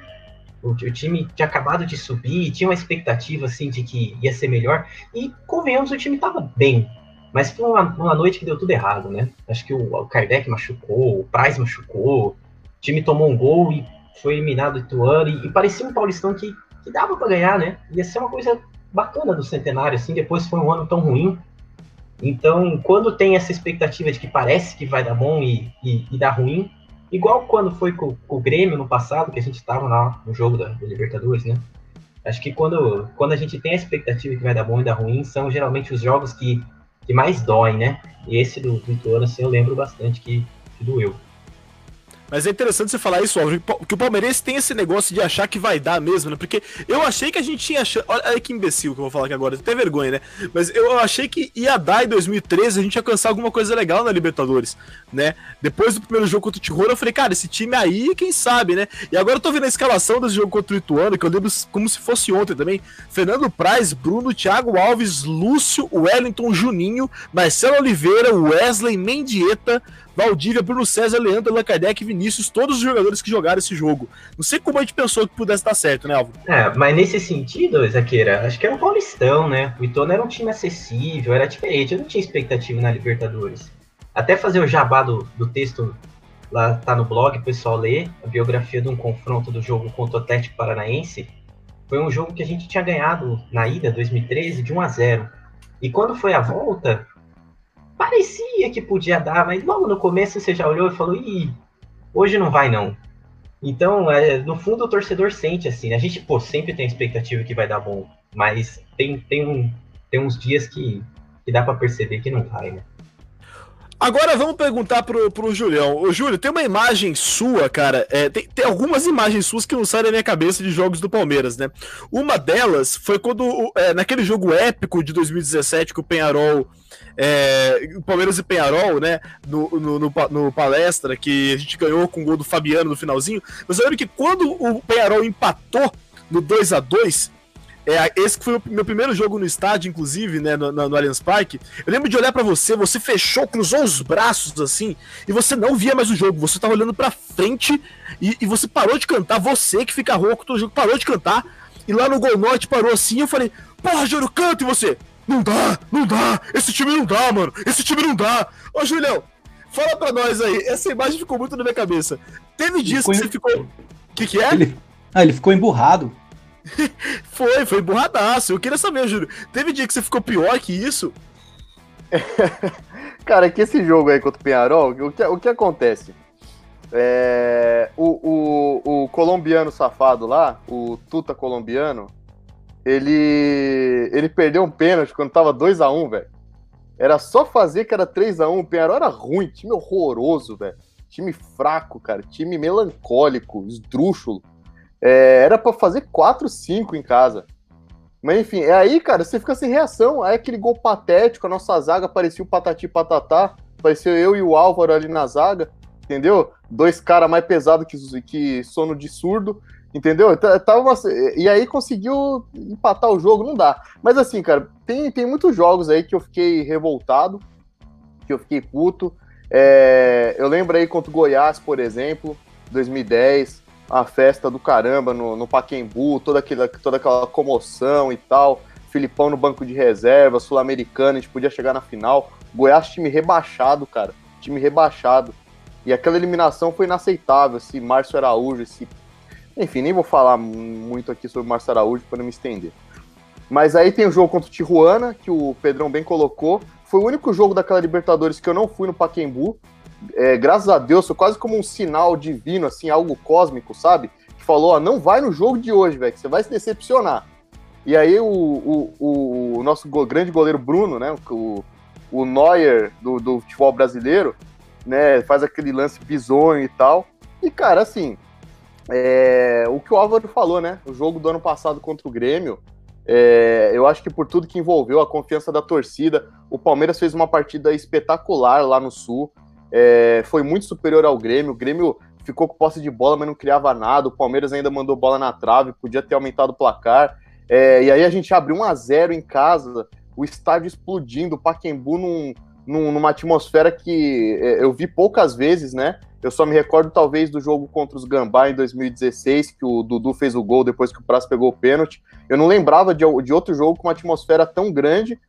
Speaker 5: o, o, time tinha acabado de subir, tinha uma expectativa assim de que ia ser melhor. E convenhamos, o time estava bem. Mas foi uma, uma, noite que deu tudo errado, né? Acho que o, o Kardec machucou, o Price machucou, o time tomou um gol e foi eliminado do Ituano. E, e parecia um Paulistão que, que dava para ganhar, né? Ia ser uma coisa bacana do centenário, assim. Depois foi um ano tão ruim. Então, quando tem essa expectativa de que parece que vai dar bom e, e, e dá ruim, Igual quando foi com, com, o Grêmio no passado, que a gente estava lá no jogo da, da, Libertadores, né? Acho que quando, quando a gente tem a expectativa que vai dar bom e dar ruim, são geralmente os jogos que, que mais doem, né? E esse do Vitor, assim, eu lembro bastante que, que doeu.
Speaker 1: Mas é interessante você falar isso, que o Palmeirense tem esse negócio de achar que vai dar mesmo, né? Porque eu achei que a gente tinha. Olha que imbecil que eu vou falar aqui agora, até vergonha, né? Mas eu achei que ia dar em 2013 a gente alcançar alguma coisa legal na Libertadores, né? Depois do primeiro jogo contra o Tijuana, eu falei, cara, esse time aí, quem sabe, né? E agora eu tô vendo a escalação desse jogo contra o Ituano, que eu lembro como se fosse ontem também. Fernando Praz, Bruno, Thiago Alves, Lúcio, Wellington, Juninho, Marcelo Oliveira, Wesley, Mendieta. Valdívia, Bruno César, Leandro, Allan Kardec, Vinícius, todos os jogadores que jogaram esse jogo. Não sei como a gente pensou que pudesse dar certo, né, Álvaro?
Speaker 5: É, mas nesse sentido, Zaqueira, acho que era um paulistão, né? O Itono era um time acessível, era diferente, eu não tinha expectativa na Libertadores. Até fazer o jabá do, do texto, lá tá no blog, o pessoal lê, a biografia de um confronto do jogo contra o Atlético Paranaense. Foi um jogo que a gente tinha ganhado na ida, 2013, de 1 a 0 E quando foi a volta, parecia que podia dar, mas logo no começo você já olhou e falou, ih, hoje não vai não. Então, é, no fundo, o torcedor sente assim. Né? A gente, pô, sempre tem a expectativa que vai dar bom, mas tem, tem, um, tem uns dias que, que dá para perceber que não vai, né?
Speaker 1: Agora vamos perguntar pro, pro Julião. Ô, Júlio, tem uma imagem sua, cara. É, tem, tem, algumas imagens suas que não saem da minha cabeça de jogos do Palmeiras, né? Uma delas foi quando, é, naquele jogo épico de 2017 que o Penharol. É, Palmeiras e Penharol, né? No, no, no, no, palestra, que a gente ganhou com o gol do Fabiano no finalzinho. Mas eu lembro que quando o Penharol empatou no 2 a 2 é, esse foi o meu primeiro jogo no estádio, inclusive, né, no, no, no Allianz Parque. Eu lembro de olhar para você, você fechou, cruzou os braços assim, e você não via mais o jogo, você tava olhando para frente e, e, você parou de cantar, você que fica rouco todo jogo, parou de cantar, e lá no Gol Norte parou assim, eu falei, porra, Júlio, canta e você, não dá, não dá, esse time não dá, mano, esse time não dá. Ô, Julião, fala pra nós aí, essa imagem ficou muito na minha cabeça. Teve dias que você ficou. O que, que é?
Speaker 4: Ele... Ah, ele ficou emburrado.
Speaker 1: foi, foi burradaço. Eu queria saber, Júlio. Teve dia que você ficou pior que isso?
Speaker 3: Cara, que esse jogo aí contra o Penharol, o que, o que acontece? É, o, o, o colombiano safado lá, o Tuta colombiano, ele, ele perdeu um pênalti quando tava 2x1, velho. Era só fazer que era 3x1. O Penharol era ruim, time horroroso, velho. Time fraco, cara. Time melancólico, esdrúxulo. É, era para fazer 4, 5 em casa. Mas enfim, é aí, cara, você fica sem reação. Aí aquele gol patético, a nossa zaga parecia o patati patatá. Parecia eu e o Álvaro ali na zaga, entendeu? Dois caras mais pesados que, que sono de surdo, entendeu? Tava uma... E aí conseguiu empatar o jogo, não dá. Mas assim, cara, tem, tem muitos jogos aí que eu fiquei revoltado, que eu fiquei puto. É... Eu lembro aí contra o Goiás, por exemplo, 2010 a festa do caramba no, no Paquembu, toda aquela, toda aquela comoção e tal. Filipão no banco de reserva, Sul-Americano, a gente podia chegar na final. Goiás, time rebaixado, cara. Time rebaixado. E aquela eliminação foi inaceitável. Esse Márcio Araújo, esse. Enfim, nem vou falar muito aqui sobre o Márcio Araújo para não me estender. Mas aí tem o jogo contra o Tijuana, que o Pedrão bem colocou. Foi o único jogo daquela Libertadores que eu não fui no Paquembu é, graças a Deus, foi quase como um sinal divino, assim, algo cósmico, sabe? Que falou, ó, não vai no jogo de hoje, velho, que você vai se decepcionar. E aí o, o, o nosso grande goleiro Bruno, né, o, o Neuer do, do futebol brasileiro, né, faz aquele lance bizonho e tal. E, cara, assim, é, o que o Álvaro falou, né? O jogo do ano passado contra o Grêmio, é, eu acho que por tudo que envolveu a confiança da torcida, o Palmeiras fez uma partida espetacular lá no Sul. É, foi muito superior ao Grêmio. O Grêmio ficou com posse de bola, mas não criava nada. O Palmeiras ainda mandou bola na trave, podia ter aumentado o placar. É, e aí a gente abriu 1 a 0 em casa, o estádio explodindo, o Paquembu num, num, numa atmosfera que é, eu vi poucas vezes, né? Eu só me recordo talvez do jogo contra os Gambá em 2016, que o Dudu fez o gol depois que o Prazo pegou o pênalti. Eu não lembrava de, de outro jogo com uma atmosfera tão grande.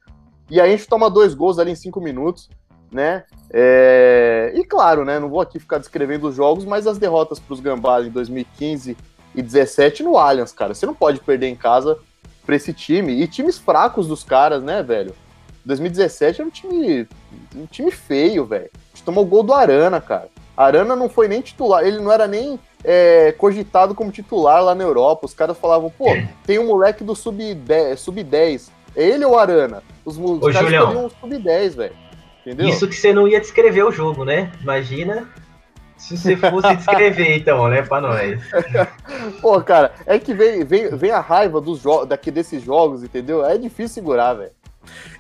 Speaker 3: E aí a gente toma dois gols ali em cinco minutos, né? É... E claro, né? Não vou aqui ficar descrevendo os jogos, mas as derrotas para os Gambá em 2015 e 17 no Allianz, cara. Você não pode perder em casa para esse time. E times fracos dos caras, né, velho? 2017 era um time, um time feio, velho. A gente tomou o gol do Arana, cara. Arana não foi nem titular, ele não era nem é, cogitado como titular lá na Europa. Os caras falavam, pô, tem um moleque do sub-10, sub é ele ou Arana? Os, os
Speaker 5: Ô,
Speaker 3: caras
Speaker 5: Julião,
Speaker 3: um sub-10, velho. Entendeu?
Speaker 5: Isso que você não ia descrever o jogo, né? Imagina se você fosse descrever, então, né, pra nós.
Speaker 3: Pô, cara, é que vem, vem, vem a raiva dos daqui desses jogos, entendeu? É difícil segurar, velho.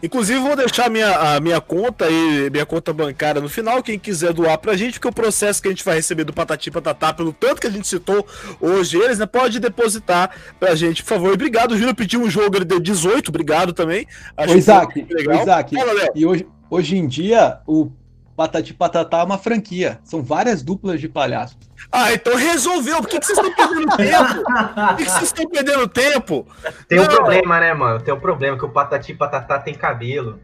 Speaker 1: Inclusive, vou deixar minha, a minha conta e minha conta bancária no final. Quem quiser doar pra gente, porque o processo que a gente vai receber do Patati Patatá, pelo tanto que a gente citou hoje, eles, né? Pode depositar pra gente, por favor. Obrigado, o Júlio pediu um jogo, ele deu 18, obrigado também.
Speaker 4: Acho Ô, Isaac, legal. Isaac Fala, e hoje, hoje em dia, o Patati Patatá é uma franquia. São várias duplas de palhaços.
Speaker 1: Ah, então resolveu. Por que, que vocês estão perdendo tempo? Por que, que vocês estão perdendo tempo?
Speaker 5: Tem um problema, né, mano? Tem um problema que o Patati Patatá tem cabelo.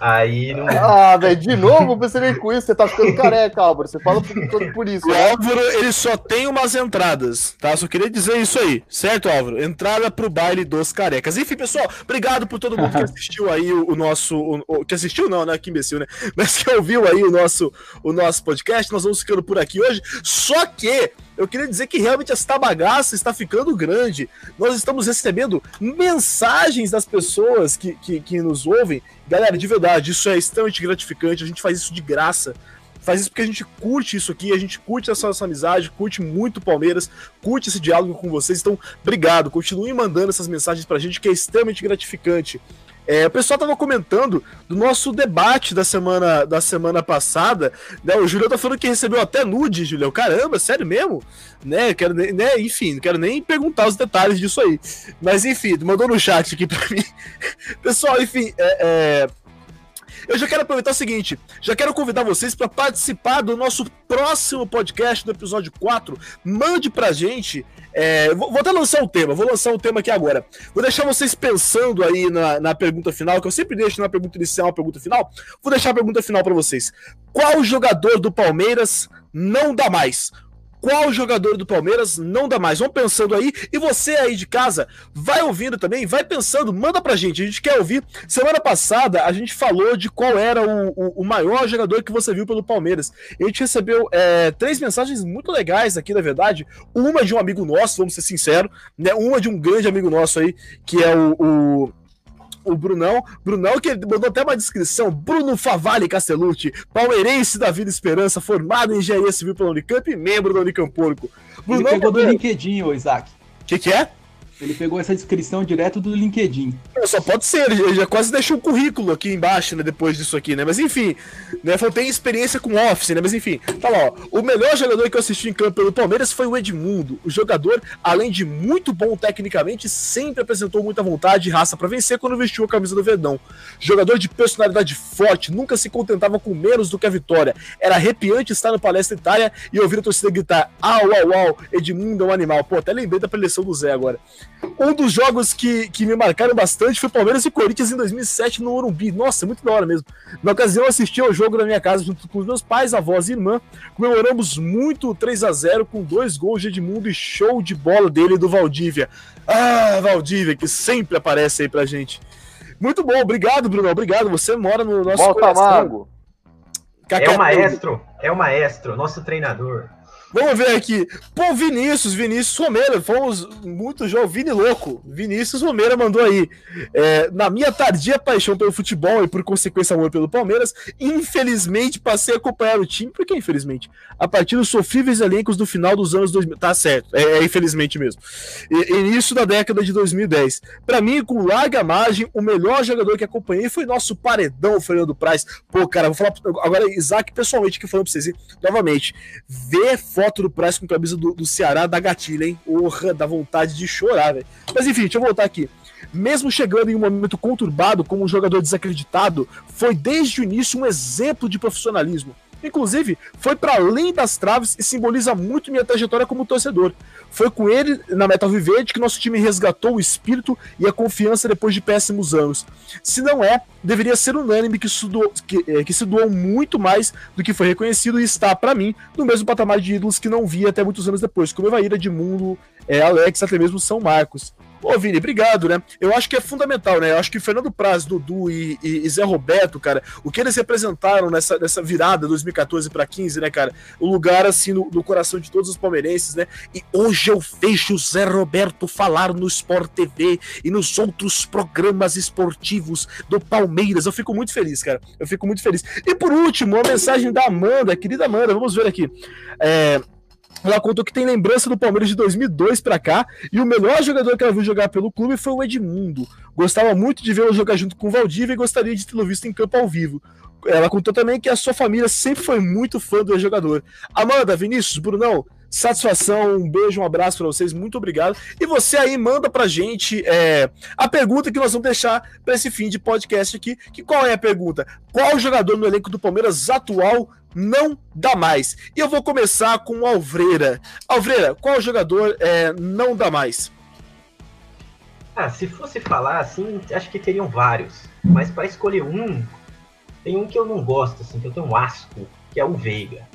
Speaker 5: Aí não.
Speaker 3: Ah, velho, de novo você vem com isso, você tá ficando careca, Álvaro. Você fala por, por isso.
Speaker 1: O né? Álvaro, ele só tem umas entradas, tá? Só queria dizer isso aí, certo, Álvaro? Entrada pro baile dos carecas. Enfim, pessoal, obrigado por todo mundo que assistiu aí o, o nosso. O, o, que assistiu, não, né? Que imbecil, né? Mas que ouviu aí o nosso, o nosso podcast. Nós vamos ficando por aqui hoje. Só que eu queria dizer que realmente esta bagaça está ficando grande. Nós estamos recebendo mensagens das pessoas que, que, que nos ouvem. Galera, de verdade, isso é extremamente gratificante. A gente faz isso de graça faz isso porque a gente curte isso aqui, a gente curte essa nossa amizade, curte muito Palmeiras, curte esse diálogo com vocês. Então, obrigado, continue mandando essas mensagens pra gente, que é extremamente gratificante. É, o pessoal tava comentando do nosso debate da semana, da semana passada. Né? O Julião tá falando que recebeu até nude, Julião. Caramba, sério mesmo? Né? Quero, né? Enfim, não quero nem perguntar os detalhes disso aí. Mas enfim, mandou no chat aqui pra mim. Pessoal, enfim, é, é eu já quero aproveitar o seguinte: já quero convidar vocês para participar do nosso próximo podcast, do episódio 4. Mande pra gente. É, vou, vou até lançar um tema, vou lançar um tema aqui agora. Vou deixar vocês pensando aí na, na pergunta final, que eu sempre deixo na pergunta inicial, a pergunta final. Vou deixar a pergunta final para vocês. Qual jogador do Palmeiras não dá mais? Qual jogador do Palmeiras não dá mais. Vão pensando aí. E você aí de casa, vai ouvindo também, vai pensando, manda pra gente. A gente quer ouvir. Semana passada a gente falou de qual era o, o, o maior jogador que você viu pelo Palmeiras. A gente recebeu é, três mensagens muito legais aqui, na verdade. Uma de um amigo nosso, vamos ser sinceros, né? Uma de um grande amigo nosso aí, que é o, o o Brunão. Brunão que mandou até uma descrição. Bruno Favalli Castellucci, palmeirense da Vida Esperança, formado em engenharia civil pela Unicamp e membro da Unicamp Porco.
Speaker 4: Brunão Ele pegou do LinkedIn, ô Isaac.
Speaker 1: O que, que é?
Speaker 4: Ele pegou essa descrição direto do LinkedIn.
Speaker 1: só pode ser, ele já quase deixou o currículo aqui embaixo, né, depois disso aqui, né? Mas enfim, né, falou, tem experiência com Office, né? Mas enfim, tá lá, ó. O melhor jogador que eu assisti em campo pelo Palmeiras foi o Edmundo. O jogador, além de muito bom tecnicamente, sempre apresentou muita vontade e raça para vencer quando vestiu a camisa do Verdão. Jogador de personalidade forte, nunca se contentava com menos do que a vitória. Era arrepiante estar no Palestra Itália e ouvir a torcida gritar: au, au, au, Edmundo é um animal. Pô, até lembrei da preleção do Zé agora. Um dos jogos que, que me marcaram bastante foi Palmeiras e Corinthians em 2007 no Morumbi. Nossa, muito da hora mesmo. Na ocasião, eu assisti ao jogo na minha casa junto com os meus pais, avós e irmã. Comemoramos muito o 3 a 0 com dois gols de Edmundo e show de bola dele do Valdívia. Ah, Valdívia, que sempre aparece aí pra gente. Muito bom, obrigado, Bruno. Obrigado. Você mora no nosso
Speaker 3: Volta, coração. Mago.
Speaker 5: É o maestro, é o maestro, nosso treinador.
Speaker 1: Vamos ver aqui. Pô, Vinícius, Vinícius Romeira. Fomos muito jovem. Vini louco. Vinícius Romeira mandou aí. É, na minha tardia paixão pelo futebol e por consequência amor pelo Palmeiras, infelizmente passei a acompanhar o time. Por que infelizmente? A partir dos sofríveis elencos do final dos anos 2000. Tá certo. É, é infelizmente mesmo. E, início da década de 2010. Para mim, com larga margem, o melhor jogador que acompanhei foi nosso paredão, Fernando Praz. Pô, cara, vou falar agora, Isaac, pessoalmente, que falando pra vocês, novamente, ver foto do Price com camisa do, do Ceará da gatilha, hein? Porra, dá vontade de chorar, velho. Mas enfim, deixa eu voltar aqui. Mesmo chegando em um momento conturbado como um jogador desacreditado, foi desde o início um exemplo de profissionalismo. Inclusive, foi para além das traves e simboliza muito minha trajetória como torcedor. Foi com ele, na Metal Viverde, que nosso time resgatou o espírito e a confiança depois de péssimos anos. Se não é, deveria ser unânime que, doou, que, é, que se doou muito mais do que foi reconhecido e está, para mim, no mesmo patamar de ídolos que não via até muitos anos depois, como Evaíra, Mundo, é, Alex, até mesmo São Marcos. Ô, Vini, obrigado, né? Eu acho que é fundamental, né? Eu acho que Fernando Praz, Dudu e, e, e Zé Roberto, cara, o que eles representaram nessa, nessa virada 2014 para 15, né, cara? O lugar, assim, no, no, coração de todos os palmeirenses, né? E hoje eu vejo o Zé Roberto falar no Sport TV e nos outros programas esportivos do Palmeiras. Eu fico muito feliz, cara. Eu fico muito feliz. E por último, a mensagem da Amanda, querida Amanda, vamos ver aqui. É. Ela contou que tem lembrança do Palmeiras de 2002 para cá e o melhor jogador que ela viu jogar pelo clube foi o Edmundo. Gostava muito de vê-lo jogar junto com o Valdívia e gostaria de tê-lo visto em campo ao vivo. Ela contou também que a sua família sempre foi muito fã do jogador. Amanda, Vinícius, Brunão, satisfação, um beijo, um abraço para vocês, muito obrigado. E você aí manda pra gente é, a pergunta que nós vamos deixar para esse fim de podcast aqui. Que qual é a pergunta? Qual jogador no elenco do Palmeiras atual não dá mais. E eu vou começar com o Alvreira. Alvreira, qual jogador é, não dá mais?
Speaker 5: Ah, se fosse falar assim, acho que teriam vários. Mas para escolher um, tem um que eu não gosto, assim, que eu tenho um asco, que é o Veiga.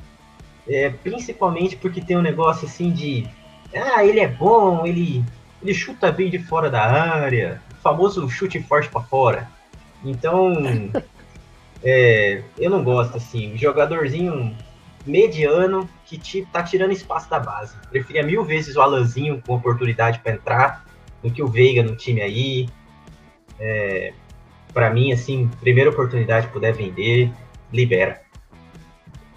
Speaker 5: É, principalmente porque tem um negócio assim de. Ah, ele é bom, ele, ele chuta bem de fora da área. O famoso chute forte para fora. Então, É, eu não gosto, assim, jogadorzinho mediano que te, tá tirando espaço da base. Preferia mil vezes o Alanzinho com oportunidade para entrar do que o Veiga no time aí. É, para mim, assim, primeira oportunidade puder vender, libera.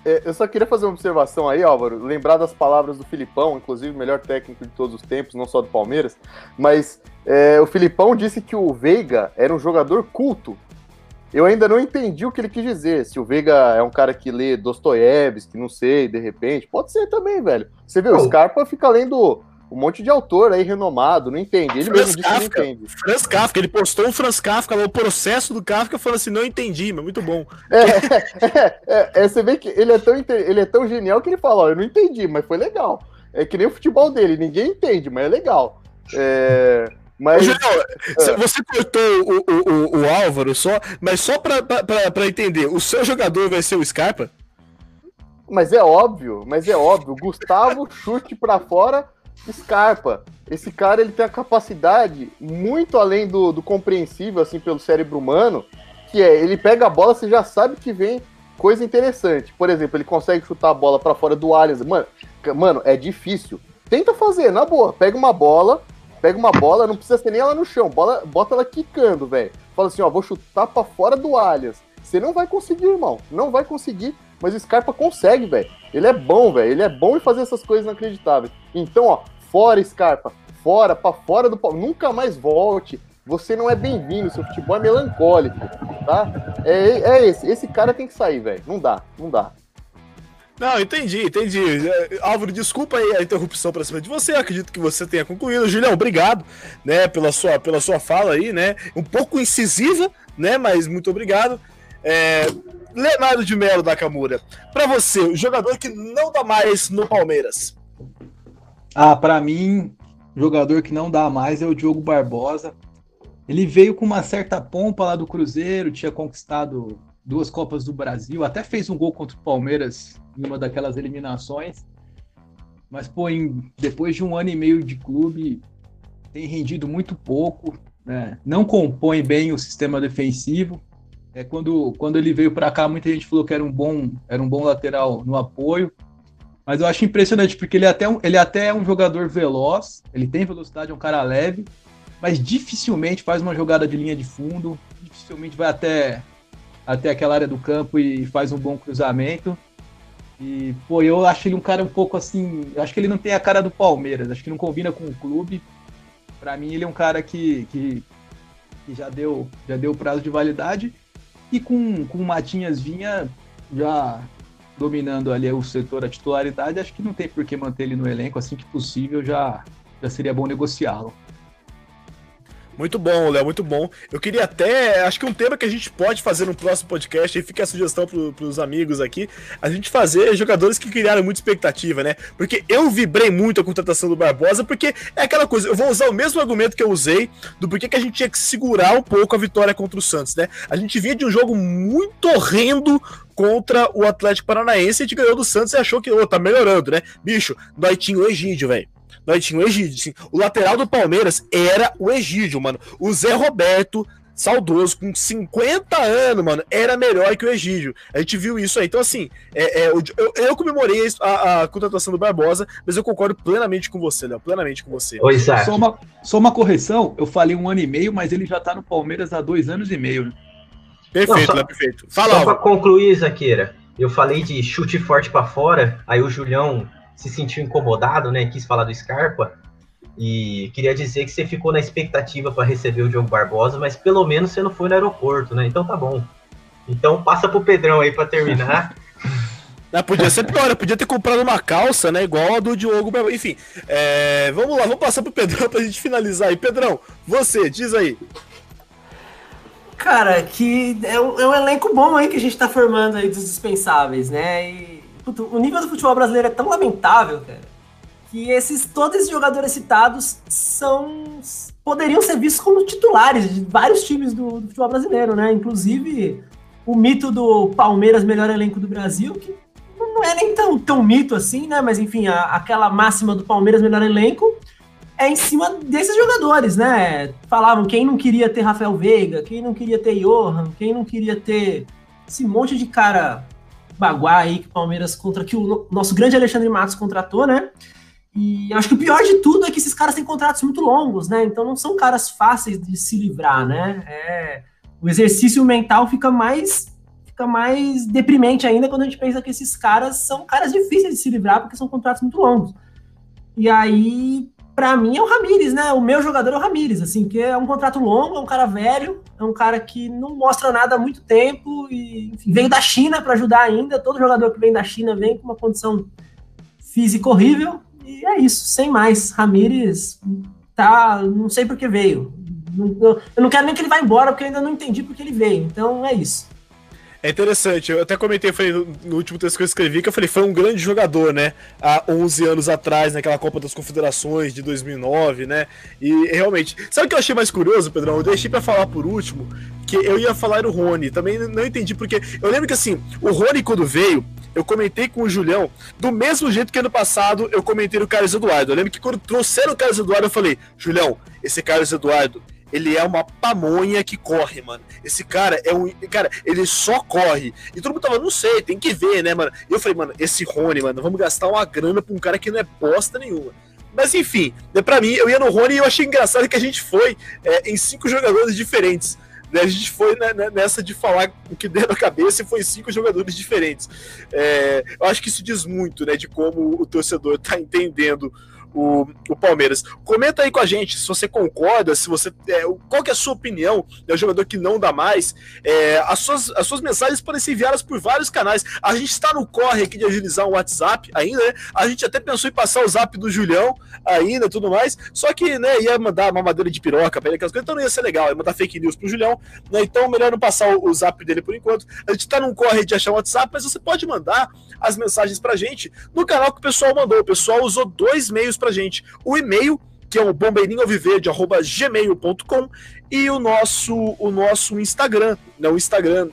Speaker 3: É, eu só queria fazer uma observação aí, Álvaro, lembrar das palavras do Filipão, inclusive o melhor técnico de todos os tempos, não só do Palmeiras, mas é, o Filipão disse que o Veiga era um jogador culto, eu ainda não entendi o que ele quis dizer. Se o Veiga é um cara que lê Dostoiévski, não sei, de repente. Pode ser também, velho. Você vê, o Scarpa fica lendo um monte de autor aí renomado, não entende. Ele Franz mesmo disse
Speaker 1: Kafka, não entende. Franz Kafka, ele postou um Franz Kafka, o processo do Kafka, falou assim, não entendi, mas muito bom.
Speaker 3: É, é, é, é, você vê que ele é, tão, ele é tão genial que ele fala, ó, eu não entendi, mas foi legal. É que nem o futebol dele, ninguém entende, mas é legal. É... Mas.
Speaker 1: Julião, é. você cortou o, o, o, o, Álvaro só, mas só pra entender, o seu jogador vai ser o Scarpa?
Speaker 3: Mas é óbvio, mas é óbvio. Gustavo chute para fora, Scarpa. Esse cara ele tem a capacidade muito além do, do compreensível assim pelo cérebro humano, que é ele pega a bola, você já sabe que vem coisa interessante. Por exemplo, ele consegue chutar a bola para fora do Allianz. Mano, mano, é difícil. Tenta fazer, na boa. Pega uma bola, pega uma bola, não precisa ser nem ela no chão, bola, bota ela quicando, velho. Fala assim, ó, vou chutar pra fora do Allianz. Você não vai conseguir, irmão. Não vai conseguir. Mas o Scarpa consegue, velho. Ele é bom, velho. Ele é bom em fazer essas coisas inacreditáveis. Então, ó, fora, Scarpa. Fora, pra fora do. Nunca mais volte. Você não é bem-vindo. Seu futebol é melancólico, tá? É, é esse. Esse cara tem que sair, velho. Não dá, não dá.
Speaker 1: Não, entendi, entendi. É, Álvaro, desculpa aí a interrupção para cima de você. Acredito que você tenha concluído. Julião, obrigado, né, pela sua, pela sua fala aí, né? Um pouco incisiva, né? Mas muito obrigado. É, Leonardo de Melo da Camura, para você, o jogador que não dá mais no Palmeiras.
Speaker 4: Ah, para mim, jogador que não dá mais é o Diogo Barbosa. Ele veio com uma certa pompa lá do Cruzeiro, tinha conquistado duas Copas do Brasil, até fez um gol contra o Palmeiras em uma daquelas eliminações. Mas, pô, em, depois de um ano e meio de clube, tem rendido muito pouco, né? não compõe bem o sistema defensivo. É, quando, quando ele veio para cá, muita gente falou que era um bom, era um bom lateral no apoio. Mas eu acho impressionante, porque ele é, até um, ele até é um jogador veloz, ele tem velocidade, é um cara leve, mas dificilmente faz uma jogada de linha de fundo, dificilmente vai até, até aquela área do campo e faz um bom cruzamento. E, pô, eu acho ele um cara um pouco assim. Acho que ele não tem a cara do Palmeiras, acho que não combina com o clube. Para mim, ele é um cara que, que, que, já deu já deu prazo de validade. E com, com o Matinhas Vinha já dominando ali o setor a titularidade, acho que não tem por que manter ele no elenco, assim que possível já, já seria bom negociá-lo.
Speaker 1: Muito bom, Léo, muito bom. Eu queria até, acho que um tema que a gente pode fazer no próximo podcast, e fica a sugestão para os amigos aqui, a gente fazer jogadores que criaram muita expectativa, né? Porque eu vibrei muito a contratação do Barbosa, porque é aquela coisa, eu vou usar o mesmo argumento que eu usei do porquê que a gente tinha que segurar um pouco a vitória contra o Santos, né? A gente vinha de um jogo muito horrendo contra o Atlético Paranaense, a gente ganhou do Santos e achou que, ô, oh, tá melhorando, né? Bicho, nós tinha o Egídio, velho. Nós tinha o Egídio. Assim. O lateral do Palmeiras era o Egídio, mano. O Zé Roberto, saudoso, com 50 anos, mano, era melhor que o Egídio. A gente viu isso aí. Então, assim, é, é, eu, eu, comemorei a, a, contratação do Barbosa, mas eu concordo plenamente com você, Léo. Plenamente com você.
Speaker 4: Oi, só uma, só uma correção, eu falei um ano e meio, mas ele já tá no Palmeiras há dois anos e meio, né?
Speaker 5: Perfeito, Não, só, perfeito. Fala, só pra concluir, Zaqueira, eu falei de chute forte para fora, aí o Julião se sentiu incomodado, né? Quis falar do Scarpa. E queria dizer que você ficou na expectativa para receber o Diogo Barbosa, mas pelo menos você não foi no aeroporto, né? Então tá bom. Então passa pro Pedrão aí para terminar.
Speaker 1: Ah, podia ser pior, eu podia ter comprado uma calça, né? Igual a do Diogo Barbosa. Enfim, é, vamos lá, vamos passar pro Pedrão pra gente finalizar aí. Pedrão, você, diz aí.
Speaker 2: Cara, que é um, é um elenco bom aí que a gente tá formando aí dos dispensáveis, né? E o nível do futebol brasileiro é tão lamentável, cara, que esses todos esses jogadores citados são poderiam ser vistos como titulares de vários times do, do futebol brasileiro, né? Inclusive o mito do Palmeiras melhor elenco do Brasil, que não é nem tão, tão mito assim, né? Mas enfim, a, aquela máxima do Palmeiras melhor elenco é em cima desses jogadores, né? Falavam quem não queria ter Rafael Veiga, quem não queria ter Johan, quem não queria ter esse monte de cara Baguá aí que o Palmeiras contra que o nosso grande Alexandre Matos contratou, né? E acho que o pior de tudo é que esses caras têm contratos muito longos, né? Então não são caras fáceis de se livrar, né? É, o exercício mental fica mais fica mais deprimente ainda quando a gente pensa que esses caras são caras difíceis de se livrar porque são contratos muito longos. E aí para mim é o Ramires, né? O meu jogador é o Ramires, assim, que é um contrato longo, é um cara velho, é um cara que não mostra nada há muito tempo e enfim, veio da China para ajudar ainda. Todo jogador que vem da China vem com uma condição física horrível e é isso, sem mais. Ramires tá, não sei por que veio. Eu não quero nem que ele vá embora porque eu ainda não entendi por que ele veio. Então é isso.
Speaker 1: É interessante, eu até comentei falei, no, último texto que eu escrevi que eu falei, foi um grande jogador, né? Há 11 anos atrás, naquela Copa das Confederações de 2009, né? E realmente, sabe o que eu achei mais curioso, Pedrão? Eu deixei para falar por último que eu ia falar o Rony. Também não entendi porque. Eu lembro que assim, o Rony, quando veio, eu comentei com o Julião, do mesmo jeito que ano passado eu comentei o Carlos Eduardo. Eu lembro que quando trouxeram o Carlos Eduardo, eu falei, Julião, esse Carlos Eduardo ele é uma pamonha que corre, mano. Esse cara é um. Cara, ele só corre. E todo mundo tava, não sei, tem que ver, né, mano? E eu falei, mano, esse Rony, mano, vamos gastar uma grana pra um cara que não é bosta nenhuma. Mas enfim, né, pra mim, eu ia no Rony e eu achei engraçado que a gente foi é, em cinco jogadores diferentes. Né? A gente foi né, né nessa de falar o que deu na cabeça e foi cinco jogadores diferentes. É, eu acho que isso diz muito, né, de como o torcedor tá entendendo o, o Palmeiras. Comenta aí com a gente se você concorda, se você. É, qual que é a sua opinião é um jogador que não dá mais. É, as, suas, as suas mensagens podem ser enviadas por vários canais. A gente está no corre aqui de agilizar um WhatsApp ainda, né? A gente até pensou em passar o zap do Julião ainda tudo mais. Só que, né, ia mandar uma madeira de piroca pra ele, aquelas coisas, então não ia ser legal, ia mandar fake news pro Julião, né? Então melhor não passar o, o zap dele por enquanto. A gente tá num corre de achar o WhatsApp, mas você pode mandar as mensagens pra gente no canal que o pessoal mandou. O pessoal usou dois meios pra gente. O e-mail, que é o bombeirinhoalviverde.gmail.com e o nosso, o nosso Instagram, né, o Instagram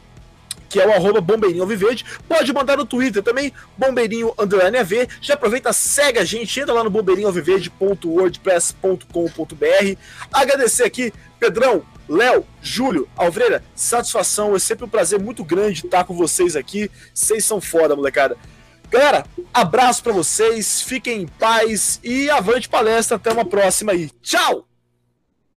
Speaker 1: que é o arroba Bombeirinho. Pode mandar no Twitter também, Bombeirinho Underline AV. Já aproveita, segue a gente, entra lá no bombeirinhoalviverde.wordpress.com.br. Agradecer aqui, Pedrão, Léo, Júlio, Alvreira, satisfação. É sempre um prazer muito grande estar com vocês aqui. Vocês são foda, molecada. Galera, abraço para vocês, fiquem em paz e avante palestra. Até uma próxima aí. Tchau!